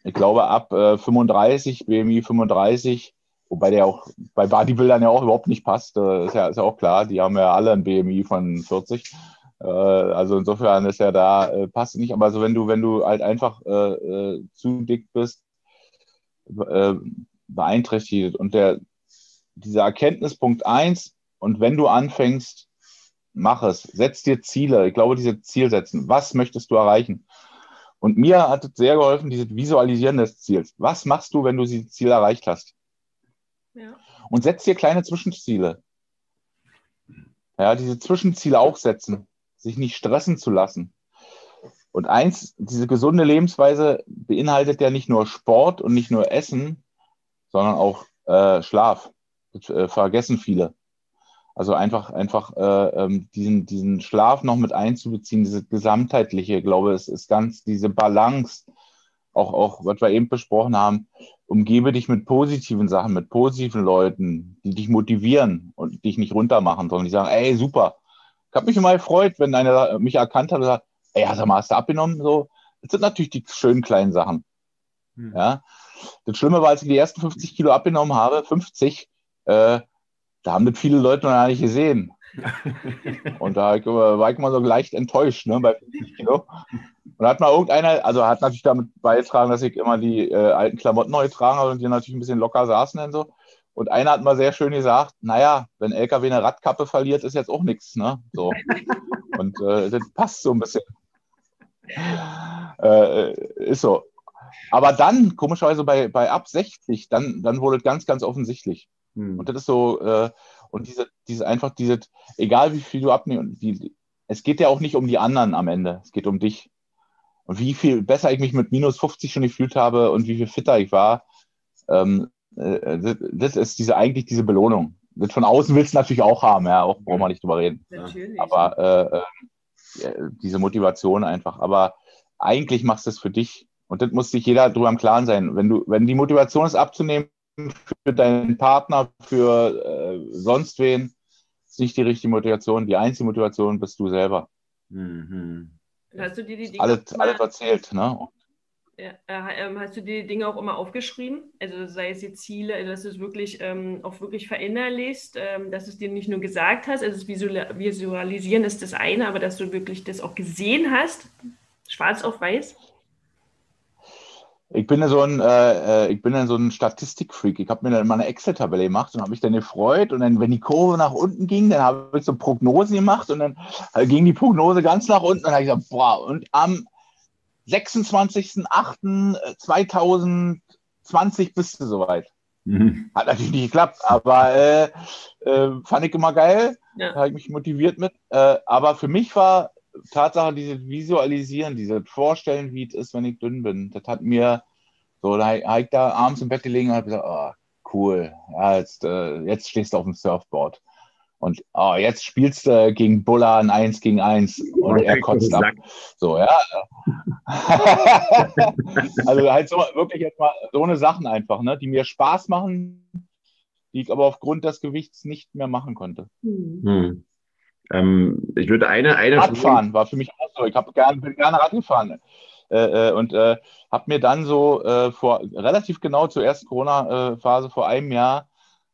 ich glaube ab äh, 35, BMI 35, wobei der auch bei Bodybuildern ja auch überhaupt nicht passt, äh, ist, ja, ist ja auch klar, die haben ja alle ein BMI von 40. Äh, also insofern ist ja da, äh, passt nicht. Aber so wenn du, wenn du halt einfach äh, äh zu dick bist, äh, beeinträchtigt und der, dieser Erkenntnispunkt eins und wenn du anfängst, mach es, setz dir Ziele. Ich glaube, diese Zielsetzen. Was möchtest du erreichen? Und mir hat es sehr geholfen, dieses Visualisieren des Ziels. Was machst du, wenn du dieses Ziel erreicht hast? Ja. Und setz dir kleine Zwischenziele. Ja, diese Zwischenziele auch setzen sich nicht stressen zu lassen. Und eins, diese gesunde Lebensweise beinhaltet ja nicht nur Sport und nicht nur Essen, sondern auch äh, Schlaf. Äh, vergessen viele. Also einfach, einfach äh, ähm, diesen, diesen Schlaf noch mit einzubeziehen, diese gesamtheitliche, ich glaube, es ist ganz diese Balance, auch, auch was wir eben besprochen haben, umgebe dich mit positiven Sachen, mit positiven Leuten, die dich motivieren und dich nicht runtermachen, sondern die sagen, ey, super, ich habe mich immer gefreut, wenn einer mich erkannt hat und sagt, ey, sag mal, hast du abgenommen? So, das sind natürlich die schönen kleinen Sachen. Hm. Ja. Das Schlimme war, als ich die ersten 50 Kilo abgenommen habe, 50, äh, da haben das viele Leute noch gar nicht gesehen. und da war ich immer so leicht enttäuscht, ne, bei 50 Kilo. Und da hat mal irgendeiner, also hat natürlich damit beigetragen, dass ich immer die äh, alten Klamotten neu getragen habe und die natürlich ein bisschen locker saßen und so. Und einer hat mal sehr schön gesagt, naja, wenn LKW eine Radkappe verliert, ist jetzt auch nichts. Ne? So. Und äh, das passt so ein bisschen. Äh, ist so. Aber dann, komischerweise bei, bei ab 60, dann, dann wurde es ganz, ganz offensichtlich. Hm. Und das ist so, äh, und diese, diese einfach, diese, egal wie viel du abnimmst, die, es geht ja auch nicht um die anderen am Ende, es geht um dich. Und wie viel besser ich mich mit minus 50 schon gefühlt habe und wie viel fitter ich war, ähm, äh, das ist diese, eigentlich diese Belohnung. Das von außen willst du natürlich auch haben, ja, auch brauchen wir nicht drüber reden. Natürlich. Aber äh, äh, diese Motivation einfach. Aber eigentlich machst du es für dich. Und das muss sich jeder drüber im Klaren sein. Wenn du, wenn die Motivation ist abzunehmen für deinen Partner, für äh, sonst wen, ist nicht die richtige Motivation. Die einzige Motivation bist du selber. Mhm. Hast du dir die Dinge alles, alles erzählt, ne? Ja, äh, ähm, hast du die Dinge auch immer aufgeschrieben? Also sei es die Ziele, also dass du es wirklich ähm, auch wirklich verinnerlichst, ähm, dass du es dir nicht nur gesagt hast, also das Visualisieren ist das eine, aber dass du wirklich das auch gesehen hast, schwarz auf weiß? Ich bin ja so ein, äh, äh ich bin so ein Statistikfreak. Ich habe mir dann mal eine Excel-Tabelle gemacht und habe mich dann gefreut. Und dann, wenn die Kurve nach unten ging, dann habe ich so Prognosen gemacht und dann äh, ging die Prognose ganz nach unten. Und dann habe ich gesagt, boah, und am 26.08.2020 bist du soweit. Mhm. Hat natürlich nicht geklappt, aber äh, äh, fand ich immer geil. Ja. Habe ich mich motiviert mit. Äh, aber für mich war Tatsache, dieses Visualisieren, dieses Vorstellen, wie es ist, wenn ich dünn bin, das hat mir so, da habe ich da abends im Bett gelegen und habe gesagt, oh, cool, ja, jetzt, äh, jetzt stehst du auf dem Surfboard. Und oh, jetzt spielst du gegen Buller ein 1 gegen 1 und er kotzt ab. So, ja. also halt so wirklich jetzt mal so eine Sachen einfach, ne, die mir Spaß machen, die ich aber aufgrund des Gewichts nicht mehr machen konnte. Hm. Ähm, ich würde eine, eine Radfahren war für mich auch so. Ich habe gern, bin gerne Rad gefahren. Äh, äh, und äh, habe mir dann so äh, vor relativ genau zur ersten Corona-Phase vor einem Jahr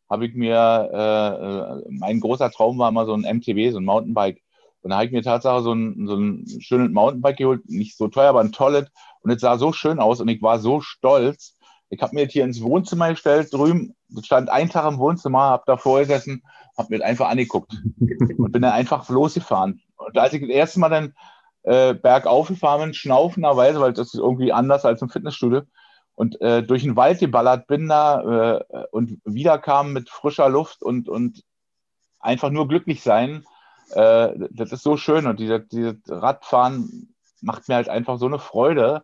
habe ich mir äh, äh, mein großer Traum war immer so ein MTB, so ein Mountainbike. Und da habe ich mir tatsächlich so ein, so ein schönes Mountainbike geholt, nicht so teuer, aber ein tolles. Und es sah so schön aus und ich war so stolz. Ich habe mir das hier ins Wohnzimmer gestellt, drüben, das stand ein Tag im Wohnzimmer, habe da vorgesessen habe mir einfach angeguckt und bin dann einfach losgefahren. Und als ich das erste Mal dann äh, bergauf gefahren bin, schnaufenderweise, weil das ist irgendwie anders als im Fitnessstudio, und äh, durch den Wald geballert bin da äh, und wiederkam mit frischer Luft und, und einfach nur glücklich sein, äh, das ist so schön. Und dieses diese Radfahren macht mir halt einfach so eine Freude.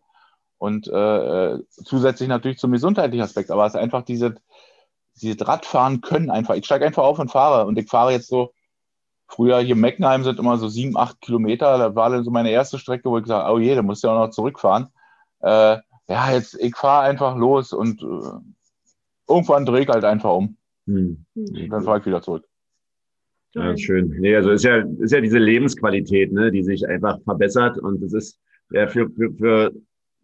Und äh, äh, zusätzlich natürlich zum gesundheitlichen Aspekt, aber es ist einfach diese, dieses Radfahren können einfach. Ich steige einfach auf und fahre. Und ich fahre jetzt so, früher hier in Meckenheim sind immer so sieben, acht Kilometer. Da war dann so meine erste Strecke, wo ich gesagt habe, oh je, da musst du ja auch noch zurückfahren. Äh, ja, jetzt, ich fahre einfach los und äh, irgendwann drehe ich halt einfach um. Hm. Und dann fahre ich wieder zurück. Ja, schön. Nee, also ist ja, ist ja diese Lebensqualität, ne, die sich einfach verbessert und das ist ja für, für, für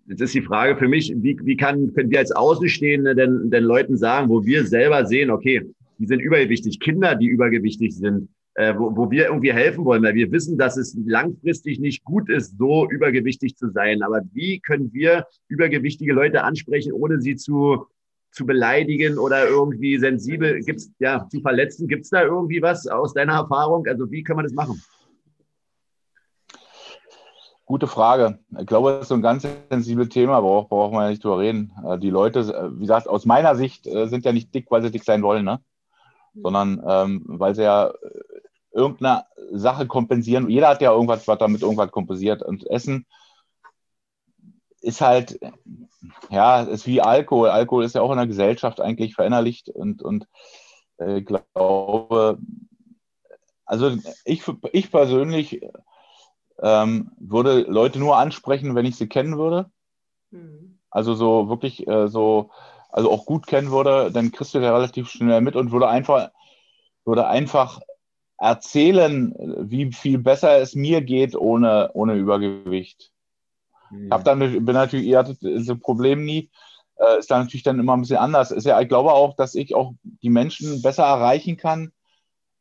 Jetzt ist die Frage für mich, wie, wie kann, können wir als Außenstehende denn, den Leuten sagen, wo wir selber sehen, okay, die sind übergewichtig, Kinder, die übergewichtig sind, äh, wo, wo wir irgendwie helfen wollen, weil wir wissen, dass es langfristig nicht gut ist, so übergewichtig zu sein. Aber wie können wir übergewichtige Leute ansprechen, ohne sie zu, zu beleidigen oder irgendwie sensibel, gibt's, ja, zu verletzen? Gibt es da irgendwie was aus deiner Erfahrung? Also wie kann man das machen? Gute Frage. Ich glaube, das ist so ein ganz sensibles Thema, braucht, braucht man ja nicht drüber reden. Äh, die Leute, äh, wie gesagt, aus meiner Sicht äh, sind ja nicht dick, weil sie dick sein wollen, ne? sondern ähm, weil sie ja irgendeine Sache kompensieren. Jeder hat ja irgendwas, was damit irgendwas kompensiert. Und Essen ist halt, ja, ist wie Alkohol. Alkohol ist ja auch in der Gesellschaft eigentlich verinnerlicht und, und ich glaube, also ich, ich persönlich ähm, würde Leute nur ansprechen, wenn ich sie kennen würde. Mhm. Also so wirklich äh, so, also auch gut kennen würde, dann kriegst du ja relativ schnell mit und würde einfach, würde einfach erzählen, wie viel besser es mir geht ohne, ohne Übergewicht. Mhm. Ich hab dann, bin natürlich, ihr hattet das Problem nie, äh, ist dann natürlich dann immer ein bisschen anders. Ist ja, ich glaube auch, dass ich auch die Menschen besser erreichen kann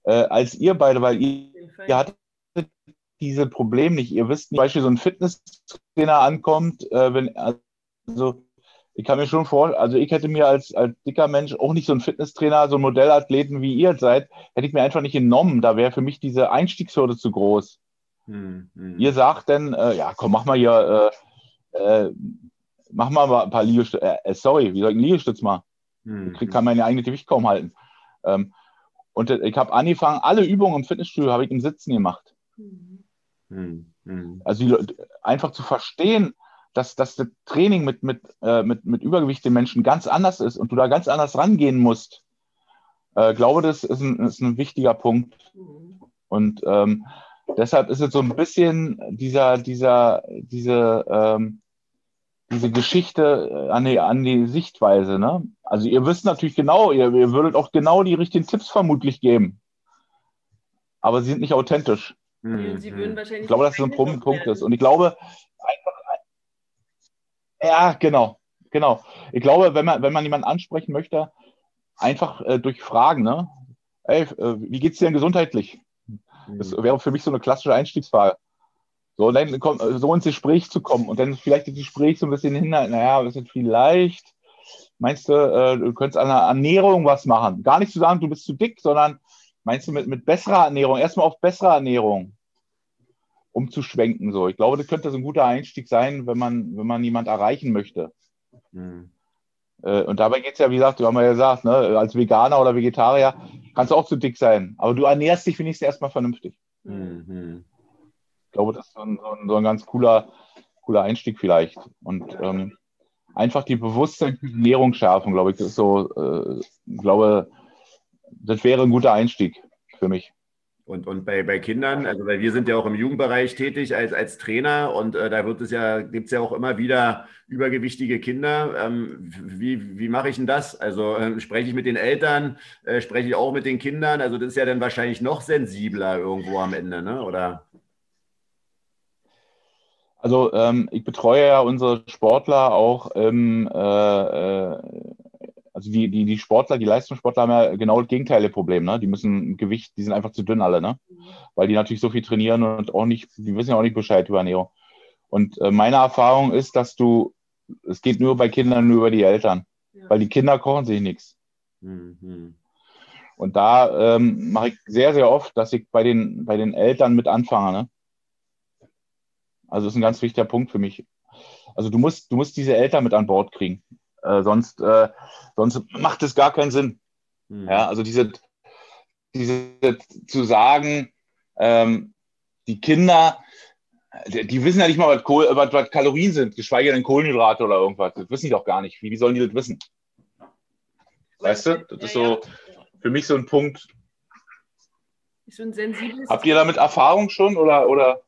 äh, als ihr beide, weil ihr, ihr hattet diese Problem nicht. Ihr wisst, zum Beispiel so ein Fitnesstrainer ankommt, äh, wenn, also ich kann mir schon vor, also ich hätte mir als, als dicker Mensch auch nicht so ein Fitnesstrainer, so ein Modellathleten wie ihr seid, hätte ich mir einfach nicht genommen. Da wäre für mich diese Einstiegshürde zu groß. Hm, hm. Ihr sagt dann, äh, ja, komm, mach mal hier, äh, äh, mach mal ein paar Liegestütze. Äh, äh, sorry, wie soll ich einen Liegestütz machen? Hm, ich kann mein eigenes Gewicht kaum halten. Ähm, und ich habe angefangen, alle Übungen im Fitnessstudio habe ich im Sitzen gemacht. Mhm. Hm, hm. Also die, einfach zu verstehen, dass, dass das Training mit, mit, äh, mit, mit Übergewicht den Menschen ganz anders ist und du da ganz anders rangehen musst, äh, glaube, das ist ein, ist ein wichtiger Punkt. Und ähm, deshalb ist es so ein bisschen dieser, dieser, diese, ähm, diese Geschichte äh, an die, an die Sichtweise. Ne? Also ihr wisst natürlich genau, ihr, ihr würdet auch genau die richtigen Tipps vermutlich geben. Aber sie sind nicht authentisch. Mhm. Sie würden wahrscheinlich ich glaube, dass das ein Punkt, Punkt ist. Und ich glaube, einfach, Ja, genau, genau. Ich glaube, wenn man, wenn man jemanden ansprechen möchte, einfach äh, durch Fragen, ne? Ey, äh, wie geht's dir denn gesundheitlich? Das wäre für mich so eine klassische Einstiegsfrage. So, dann so ins Gespräch zu kommen und dann vielleicht das Gespräch so ein bisschen hinhalten, naja, wir sind vielleicht, meinst du, äh, du könntest an der Ernährung was machen? Gar nicht zu sagen, du bist zu dick, sondern meinst du mit, mit besserer Ernährung, erstmal auf bessere Ernährung umzuschwenken. So. Ich glaube, das könnte so ein guter Einstieg sein, wenn man, wenn man jemand erreichen möchte. Mhm. und dabei geht es ja, wie gesagt, du haben ja gesagt, ne, als Veganer oder Vegetarier kannst du auch zu dick sein. Aber du ernährst dich wenigstens erstmal vernünftig. Mhm. Ich glaube, das ist so ein, so ein, ganz cooler, cooler Einstieg vielleicht. Und ähm, einfach die Bewusstsein für Ernährung schärfen, glaube ich, das ist so, äh, glaube, das wäre ein guter Einstieg für mich. Und, und bei, bei Kindern, also weil wir sind ja auch im Jugendbereich tätig als, als Trainer und äh, da wird es ja, gibt es ja auch immer wieder übergewichtige Kinder. Ähm, wie, wie mache ich denn das? Also äh, spreche ich mit den Eltern, äh, spreche ich auch mit den Kindern? Also das ist ja dann wahrscheinlich noch sensibler irgendwo am Ende, ne? Oder? Also ähm, ich betreue ja unsere Sportler auch im, äh, äh, also die, die, die Sportler, die Leistungssportler haben ja genau das Gegenteil Problem, ne? Die müssen Gewicht, die sind einfach zu dünn alle, ne? Weil die natürlich so viel trainieren und auch nicht, die wissen ja auch nicht Bescheid über Ernährung. Und äh, meine Erfahrung ist, dass du, es geht nur bei Kindern nur über die Eltern, ja. weil die Kinder kochen sich nichts. Mhm. Und da ähm, mache ich sehr, sehr oft, dass ich bei den, bei den Eltern mit anfange, ne? Also das ist ein ganz wichtiger Punkt für mich. Also du musst, du musst diese Eltern mit an Bord kriegen. Äh, sonst, äh, sonst macht es gar keinen Sinn. Mhm. Ja, also diese, diese zu sagen, ähm, die Kinder, die, die, wissen ja nicht mal, was, Kohl, was, was, Kalorien sind, geschweige denn Kohlenhydrate oder irgendwas. Das wissen die doch gar nicht. Wie, wie sollen die das wissen? Weißt du? Das ist so für mich so ein Punkt. So ein Habt ihr damit Erfahrung schon oder? oder?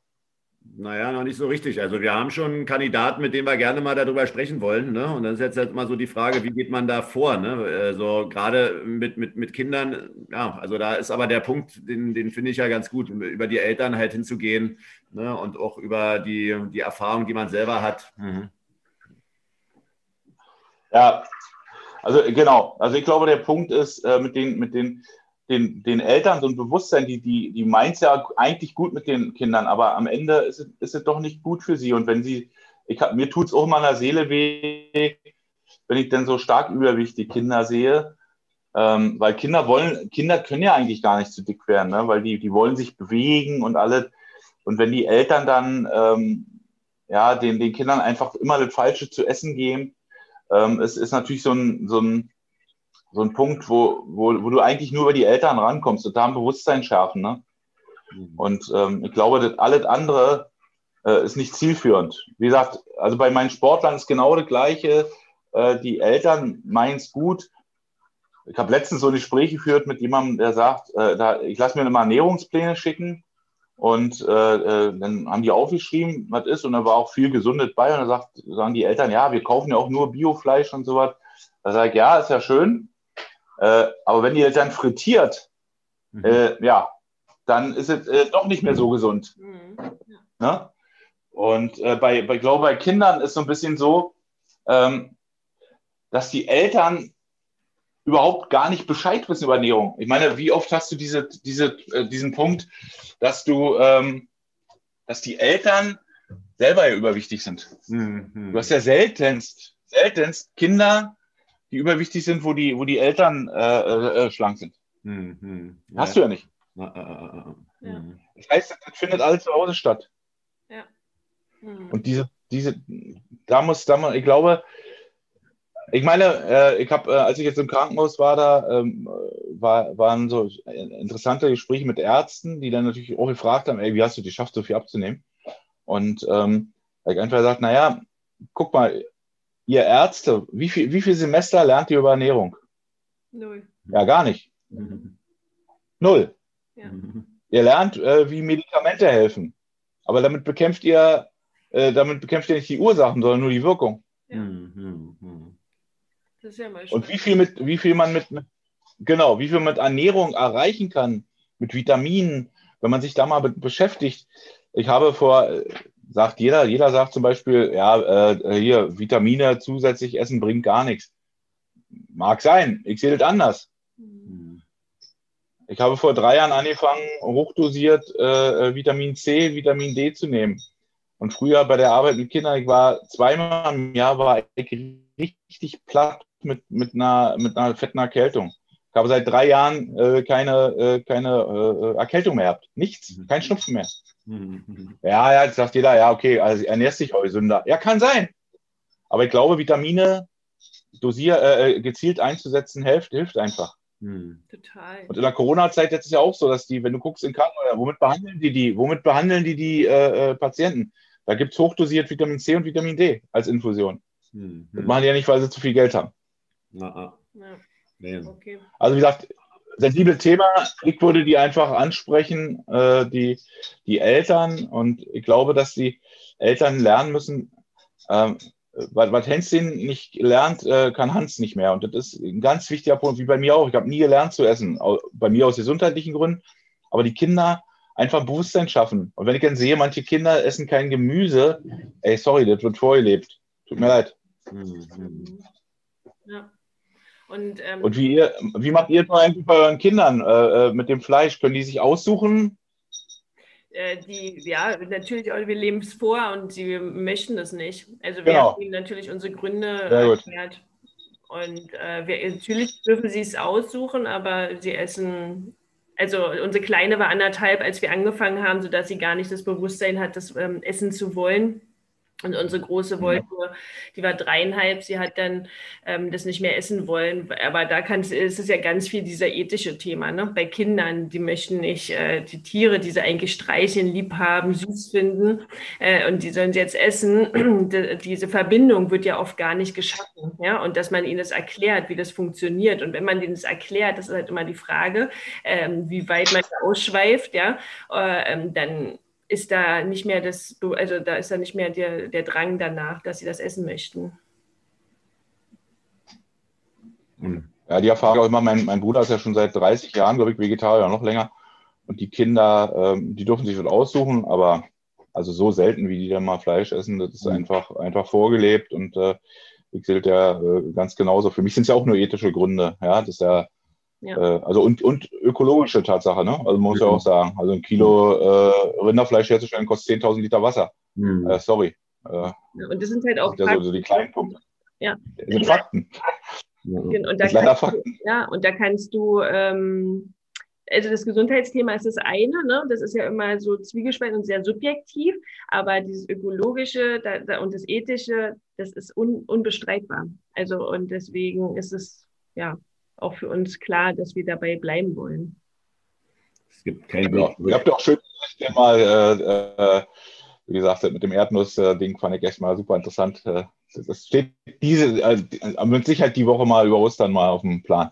Naja, noch nicht so richtig. Also wir haben schon einen Kandidaten, mit dem wir gerne mal darüber sprechen wollen. Ne? Und dann ist jetzt halt mal so die Frage, wie geht man da vor? Ne? Also gerade mit, mit, mit Kindern, ja, also da ist aber der Punkt, den, den finde ich ja ganz gut, über die Eltern halt hinzugehen ne? und auch über die, die Erfahrung, die man selber hat. Mhm. Ja, also genau. Also ich glaube, der Punkt ist, äh, mit den, mit den den, den Eltern so ein Bewusstsein, die, die, die meint ja eigentlich gut mit den Kindern, aber am Ende ist es, ist es doch nicht gut für sie. Und wenn sie, ich hab, mir tut es auch in meiner Seele weh, wenn ich dann so stark überwichtige Kinder sehe, ähm, weil Kinder wollen, Kinder können ja eigentlich gar nicht zu dick werden, ne? weil die, die wollen sich bewegen und alles. Und wenn die Eltern dann ähm, ja, den, den Kindern einfach immer das Falsche zu essen geben, ähm, es ist natürlich so ein, so ein so ein Punkt, wo, wo, wo du eigentlich nur über die Eltern rankommst und da ein Bewusstsein schärfen. Ne? Mhm. Und ähm, ich glaube, dass alles andere äh, ist nicht zielführend. Wie gesagt, also bei meinen Sportlern ist genau das Gleiche. Äh, die Eltern meinen es gut. Ich habe letztens so ein Gespräch geführt mit jemandem, der sagt, äh, da, ich lasse mir immer Ernährungspläne schicken. Und äh, äh, dann haben die aufgeschrieben, was ist, und da war auch viel Gesundes bei. Und da sagt, sagen die Eltern, ja, wir kaufen ja auch nur Biofleisch und sowas. Da sage ich, ja, ist ja schön. Äh, aber wenn ihr dann frittiert, mhm. äh, ja, dann ist es äh, doch nicht mehr so gesund. Mhm. Ne? Und äh, bei, bei, glaube bei Kindern ist so ein bisschen so, ähm, dass die Eltern überhaupt gar nicht Bescheid wissen über Ernährung. Ich meine, wie oft hast du diese, diese, äh, diesen Punkt, dass du, ähm, dass die Eltern selber ja überwichtig sind. Mhm. Du hast ja seltenst, seltenst Kinder, die überwichtig sind, wo die, wo die Eltern äh, äh, äh schlank sind. Hm, hm. Ja. Hast du ja nicht. Ja. Hm. Das heißt, das findet alles zu Hause statt. Ja. Hm. Und diese, diese, da muss, da muss, ich glaube, ich meine, äh, ich habe, äh, als ich jetzt im Krankenhaus war, da ähm, war, waren so interessante Gespräche mit Ärzten, die dann natürlich auch gefragt haben, ey, wie hast du die geschafft, so viel abzunehmen? Und ähm, ich einfach gesagt, naja, guck mal, ihr Ärzte, wie viel, wie viel Semester lernt ihr über Ernährung? Null. Ja, gar nicht. Mhm. Null. Ja. Ihr lernt, äh, wie Medikamente helfen. Aber damit bekämpft ihr, äh, damit bekämpft ihr nicht die Ursachen, sondern nur die Wirkung. Ja. Mhm. Das ist ja mal Und wie viel mit, wie viel man mit, genau, wie viel mit Ernährung erreichen kann, mit Vitaminen, wenn man sich da mal be beschäftigt. Ich habe vor, sagt jeder, jeder sagt zum Beispiel, ja, äh, hier, Vitamine zusätzlich essen bringt gar nichts. Mag sein, ich sehe das anders. Mhm. Ich habe vor drei Jahren angefangen, hochdosiert äh, äh, Vitamin C, Vitamin D zu nehmen. Und früher bei der Arbeit mit Kindern, ich war zweimal im Jahr, war ich richtig platt mit, mit, einer, mit einer fetten Erkältung. Ich habe seit drei Jahren äh, keine, äh, keine äh, Erkältung mehr gehabt. Nichts, mhm. kein Schnupfen mehr. Mhm. Ja, ja, jetzt sagt jeder, ja, okay, also ernährst dich auch Sünder. Ja, kann sein. Aber ich glaube, Vitamine dosier, äh, gezielt einzusetzen hilft, hilft einfach. Hm. Total. Und in der Corona-Zeit jetzt ist ja auch so, dass die, wenn du guckst in Krankenhäusern, womit behandeln die die, womit behandeln die die äh, äh Patienten? Da gibt es hochdosiert Vitamin C und Vitamin D als Infusion. Hm. Das machen die ja nicht, weil sie zu viel Geld haben. Na, ah. ja. okay. Also wie gesagt, sensible Thema. Ich würde die einfach ansprechen, äh, die, die Eltern. Und ich glaube, dass die Eltern lernen müssen, ähm, was, was Hänschen nicht lernt, äh, kann Hans nicht mehr. Und das ist ein ganz wichtiger Punkt, wie bei mir auch. Ich habe nie gelernt zu essen, bei mir aus gesundheitlichen Gründen. Aber die Kinder einfach Bewusstsein schaffen. Und wenn ich dann sehe, manche Kinder essen kein Gemüse, ey, sorry, das wird vorgelebt. Tut mir leid. Mhm. Ja. Und, ähm, Und wie, ihr, wie macht ihr das eigentlich bei euren Kindern äh, äh, mit dem Fleisch? Können die sich aussuchen? Äh, die, ja, natürlich, wir leben es vor und sie möchten das nicht. Also wir genau. haben ihnen natürlich unsere Gründe erklärt. Und äh, wir, natürlich dürfen sie es aussuchen, aber sie essen, also unsere Kleine war anderthalb, als wir angefangen haben, sodass sie gar nicht das Bewusstsein hat, das ähm, essen zu wollen. Und unsere Große wollte die war dreieinhalb, sie hat dann ähm, das nicht mehr essen wollen. Aber da kann, ist es ja ganz viel dieser ethische Thema. Ne? Bei Kindern, die möchten nicht äh, die Tiere, die sie eigentlich streicheln, lieb haben, süß finden äh, und die sollen sie jetzt essen. die, diese Verbindung wird ja oft gar nicht geschaffen. Ja? Und dass man ihnen das erklärt, wie das funktioniert. Und wenn man ihnen das erklärt, das ist halt immer die Frage, ähm, wie weit man ausschweift, ja, äh, ähm, dann ist da nicht mehr das, also da ist da nicht mehr der, der Drang danach, dass sie das essen möchten. Hm. Ja, die Erfahrung auch immer, mein, mein Bruder ist ja schon seit 30 Jahren, glaube ich, Vegetarier, noch länger. Und die Kinder, ähm, die dürfen sich was aussuchen, aber also so selten, wie die dann mal Fleisch essen, das ist mhm. einfach, einfach vorgelebt und äh, ich sehe ja äh, ganz genauso. Für mich sind es ja auch nur ethische Gründe. Ja, das ist ja ja. Äh, also und, und ökologische Tatsache, ne? Also man muss ja, ja auch sagen, also ein Kilo äh, Rinderfleisch herzustellen kostet 10.000 Liter Wasser. Mhm. Äh, sorry. Äh, und das sind halt auch sind so die kleinen Punkte. Ja. Das sind Fakten. Genau. Und da kannst du, ja, und da kannst du, ähm, also das Gesundheitsthema ist das eine, ne? das ist ja immer so zwiegespalten und sehr subjektiv, aber dieses ökologische da, da, und das ethische, das ist un, unbestreitbar. Also und deswegen ist es, ja, auch für uns klar, dass wir dabei bleiben wollen. Es gibt keinen Weg. Ihr habt auch schön mal, äh, äh, wie gesagt, mit dem Erdnuss-Ding fand ich echt mal super interessant. Äh, das steht diese, äh, mit Sicherheit die Woche mal über Ostern mal auf dem Plan.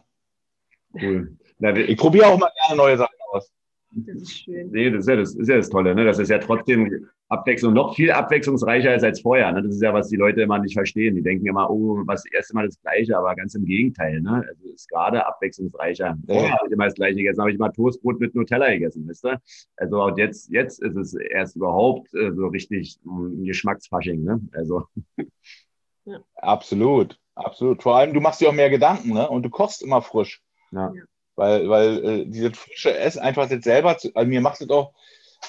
Cool. ich probiere auch mal gerne neue Sachen aus. Das ist schön. Nee, das ist ja das, ist ja das Tolle. Ne? Das ist ja trotzdem Abwechslung, noch viel abwechslungsreicher ist als vorher. Ne? Das ist ja, was die Leute immer nicht verstehen. Die denken immer, oh, was erst immer das Gleiche, aber ganz im Gegenteil. Ne? Also es ist gerade abwechslungsreicher. Vorher ja. habe ich immer das Gleiche gegessen, habe ich mal Toastbrot mit Nutella gegessen, wisst ihr? Also und jetzt, jetzt ist es erst überhaupt äh, so richtig ein Geschmacksfasching. Ne? Also. Ja. Absolut, absolut. Vor allem, du machst dir auch mehr Gedanken ne? und du kochst immer frisch. Ja. Weil, weil äh, diese frische Essen einfach jetzt selber, zu, also mir macht es auch,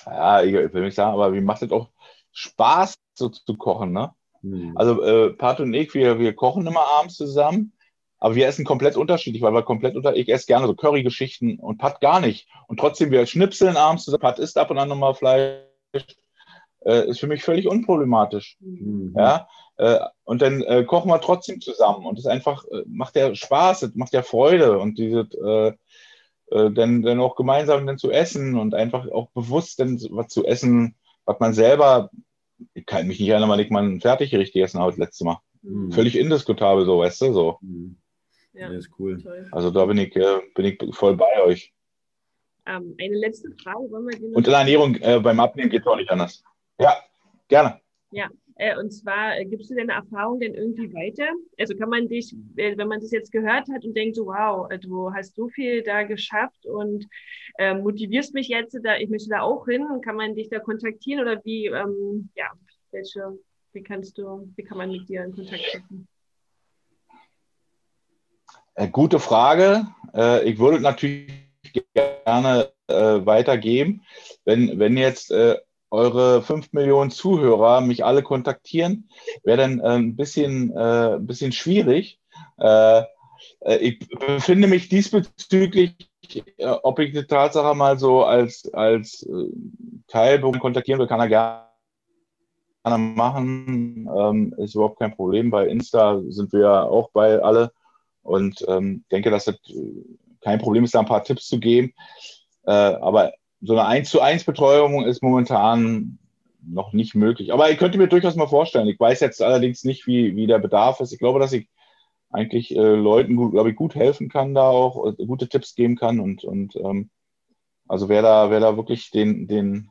ja, ich will nicht sagen, aber mir macht es auch Spaß, so zu kochen, ne? Hm. Also äh, Pat und ich, wir, wir kochen immer abends zusammen, aber wir essen komplett unterschiedlich, weil wir komplett unter, ich esse gerne so Curry-Geschichten und Pat gar nicht. Und trotzdem, wir schnipseln abends zusammen, Pat isst ab und an nochmal Fleisch, äh, ist für mich völlig unproblematisch. Mhm. Ja, und dann äh, kochen wir trotzdem zusammen und das einfach äh, macht ja Spaß, das macht ja Freude und diese äh, äh, dann, dann auch gemeinsam dann zu essen und einfach auch bewusst dann was zu essen, was man selber, ich kann mich nicht erinnern, wann ich mal ein Fertiggericht gegessen habe das letzte Mal. Mhm. Völlig indiskutabel so, weißt du, so. Mhm. Ja, das ist cool. Toll. Also da bin ich, äh, bin ich voll bei euch. Ähm, eine letzte Frage wollen wir Und in der Ernährung äh, beim Abnehmen geht es auch nicht anders. Ja, gerne. Ja, Äh, und zwar, äh, gibst du deine Erfahrung denn irgendwie weiter? Also kann man dich, äh, wenn man das jetzt gehört hat und denkt, so, wow, du hast so viel da geschafft und äh, motivierst mich jetzt, da, ich möchte da auch hin, kann man dich da kontaktieren oder wie, ähm, ja, welche, wie kannst du, wie kann man mit dir in Kontakt treten? Gute Frage. Ich würde natürlich gerne weitergeben. Wenn, wenn jetzt eure fünf Millionen Zuhörer mich alle kontaktieren, wäre dann äh, ein bisschen, äh, ein bisschen schwierig. Äh, äh ich befinde mich diesbezüglich, äh, ob ich die Tatsache mal so als, als äh, Teilbewohner kontaktieren will, kann er gerne machen. Ähm, ist überhaupt kein Problem. Bei Insta sind wir auch bei alle und ähm, denke, dass das kein Problem ist, da ein paar Tipps zu geben. Aber so eine 1 zu 1 Betreuung ist momentan noch nicht möglich. Aber ich könnte mir durchaus mal vorstellen. Ich weiß jetzt allerdings nicht, wie, wie der Bedarf ist. Ich glaube, dass ich eigentlich äh, Leuten gut, glaube ich, gut helfen kann, da auch gute Tipps geben kann und, und ähm, also wer da, wer da wirklich den, den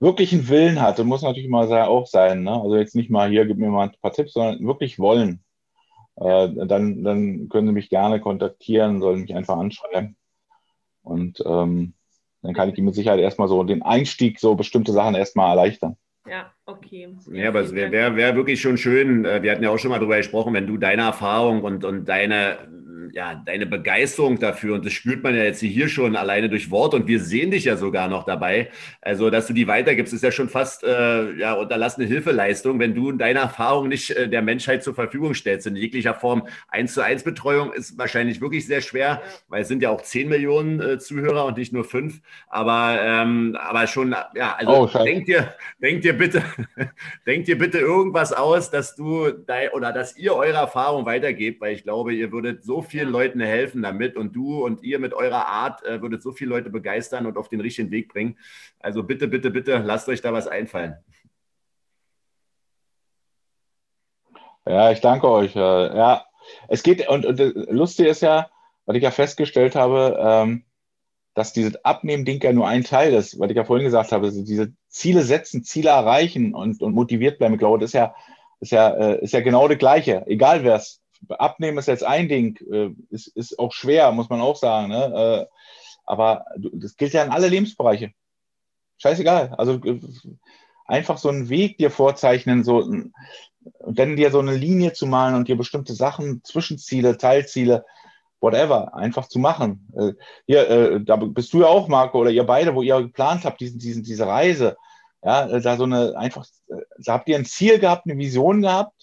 wirklichen Willen hat, muss natürlich mal auch sein. Ne? Also jetzt nicht mal hier, gib mir mal ein paar Tipps, sondern wirklich wollen. Äh, dann, dann können Sie mich gerne kontaktieren, sollen mich einfach anschreiben. Und ähm, dann kann ich ihm mit Sicherheit erstmal so den Einstieg, so bestimmte Sachen erstmal erleichtern. Ja, okay. Ja, aber es wäre wär, wär wirklich schon schön, äh, wir hatten ja auch schon mal darüber gesprochen, wenn du deine Erfahrung und, und deine ja, deine Begeisterung dafür, und das spürt man ja jetzt hier schon alleine durch Wort, und wir sehen dich ja sogar noch dabei. Also, dass du die weitergibst, ist ja schon fast äh, ja, unterlassene Hilfeleistung, wenn du deine Erfahrung nicht äh, der Menschheit zur Verfügung stellst. In jeglicher Form eins zu eins Betreuung ist wahrscheinlich wirklich sehr schwer, weil es sind ja auch 10 Millionen äh, Zuhörer und nicht nur fünf. Aber, ähm, aber schon, ja, also oh, denk dir, denk dir bitte, denk dir bitte irgendwas aus, dass du dein, oder dass ihr eure Erfahrung weitergebt, weil ich glaube, ihr würdet so viel vielen Leuten helfen damit und du und ihr mit eurer Art äh, würdet so viele Leute begeistern und auf den richtigen Weg bringen. Also bitte, bitte, bitte, lasst euch da was einfallen. Ja, ich danke euch. Äh, ja, es geht, und, und lustig ist ja, was ich ja festgestellt habe, ähm, dass dieses Abnehmen-Ding ja nur ein Teil ist, was ich ja vorhin gesagt habe, diese Ziele setzen, Ziele erreichen und, und motiviert bleiben. Ich glaube, das ist ja, ist ja, äh, ist ja genau das Gleiche, egal wer es Abnehmen ist jetzt ein Ding, äh, ist, ist auch schwer, muss man auch sagen. Ne? Äh, aber das gilt ja in alle Lebensbereiche. Scheißegal. Also äh, einfach so einen Weg dir vorzeichnen, so und dann dir so eine Linie zu malen und dir bestimmte Sachen, Zwischenziele, Teilziele, whatever, einfach zu machen. Hier, da bist du ja auch, Marco, oder ihr beide, wo ihr geplant habt, diesen, diesen, diese Reise. Ja, da so eine einfach, da habt ihr ein Ziel gehabt, eine Vision gehabt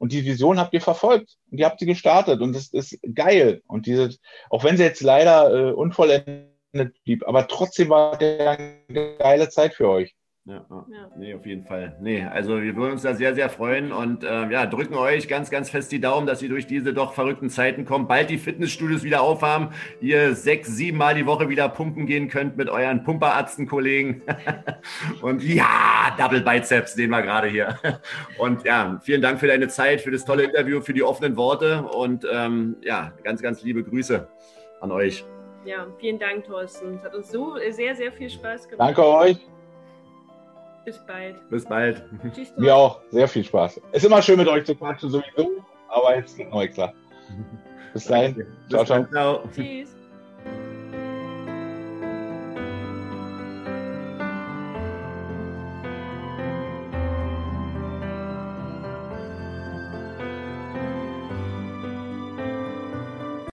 und die Vision habt ihr verfolgt und ihr habt sie gestartet und das ist geil. Und diese, auch wenn sie jetzt leider äh, unvollendet blieb, aber trotzdem war der eine geile Zeit für euch. Ja, ja, nee, auf jeden Fall. Nee, also wir würden uns da sehr, sehr freuen und äh, ja, drücken euch ganz, ganz fest die Daumen, dass ihr durch diese doch verrückten Zeiten kommt, bald die Fitnessstudios wieder aufhaben, ihr sechs, sieben Mal die Woche wieder pumpen gehen könnt mit euren Pumperarztenkollegen. und ja, Double Biceps sehen wir gerade hier. und ja, vielen Dank für deine Zeit, für das tolle Interview, für die offenen Worte und ähm, ja, ganz, ganz liebe Grüße an euch. Ja, vielen Dank, Thorsten. Es hat uns so sehr, sehr viel Spaß gemacht. Danke euch. Bis bald. Bis bald. Tschüss. Mir auch. Sehr viel Spaß. Ist immer schön mit euch zu quatschen, sowieso. Aber jetzt noch extra. Bis dahin. Ciao, ciao. ciao. Tschüss.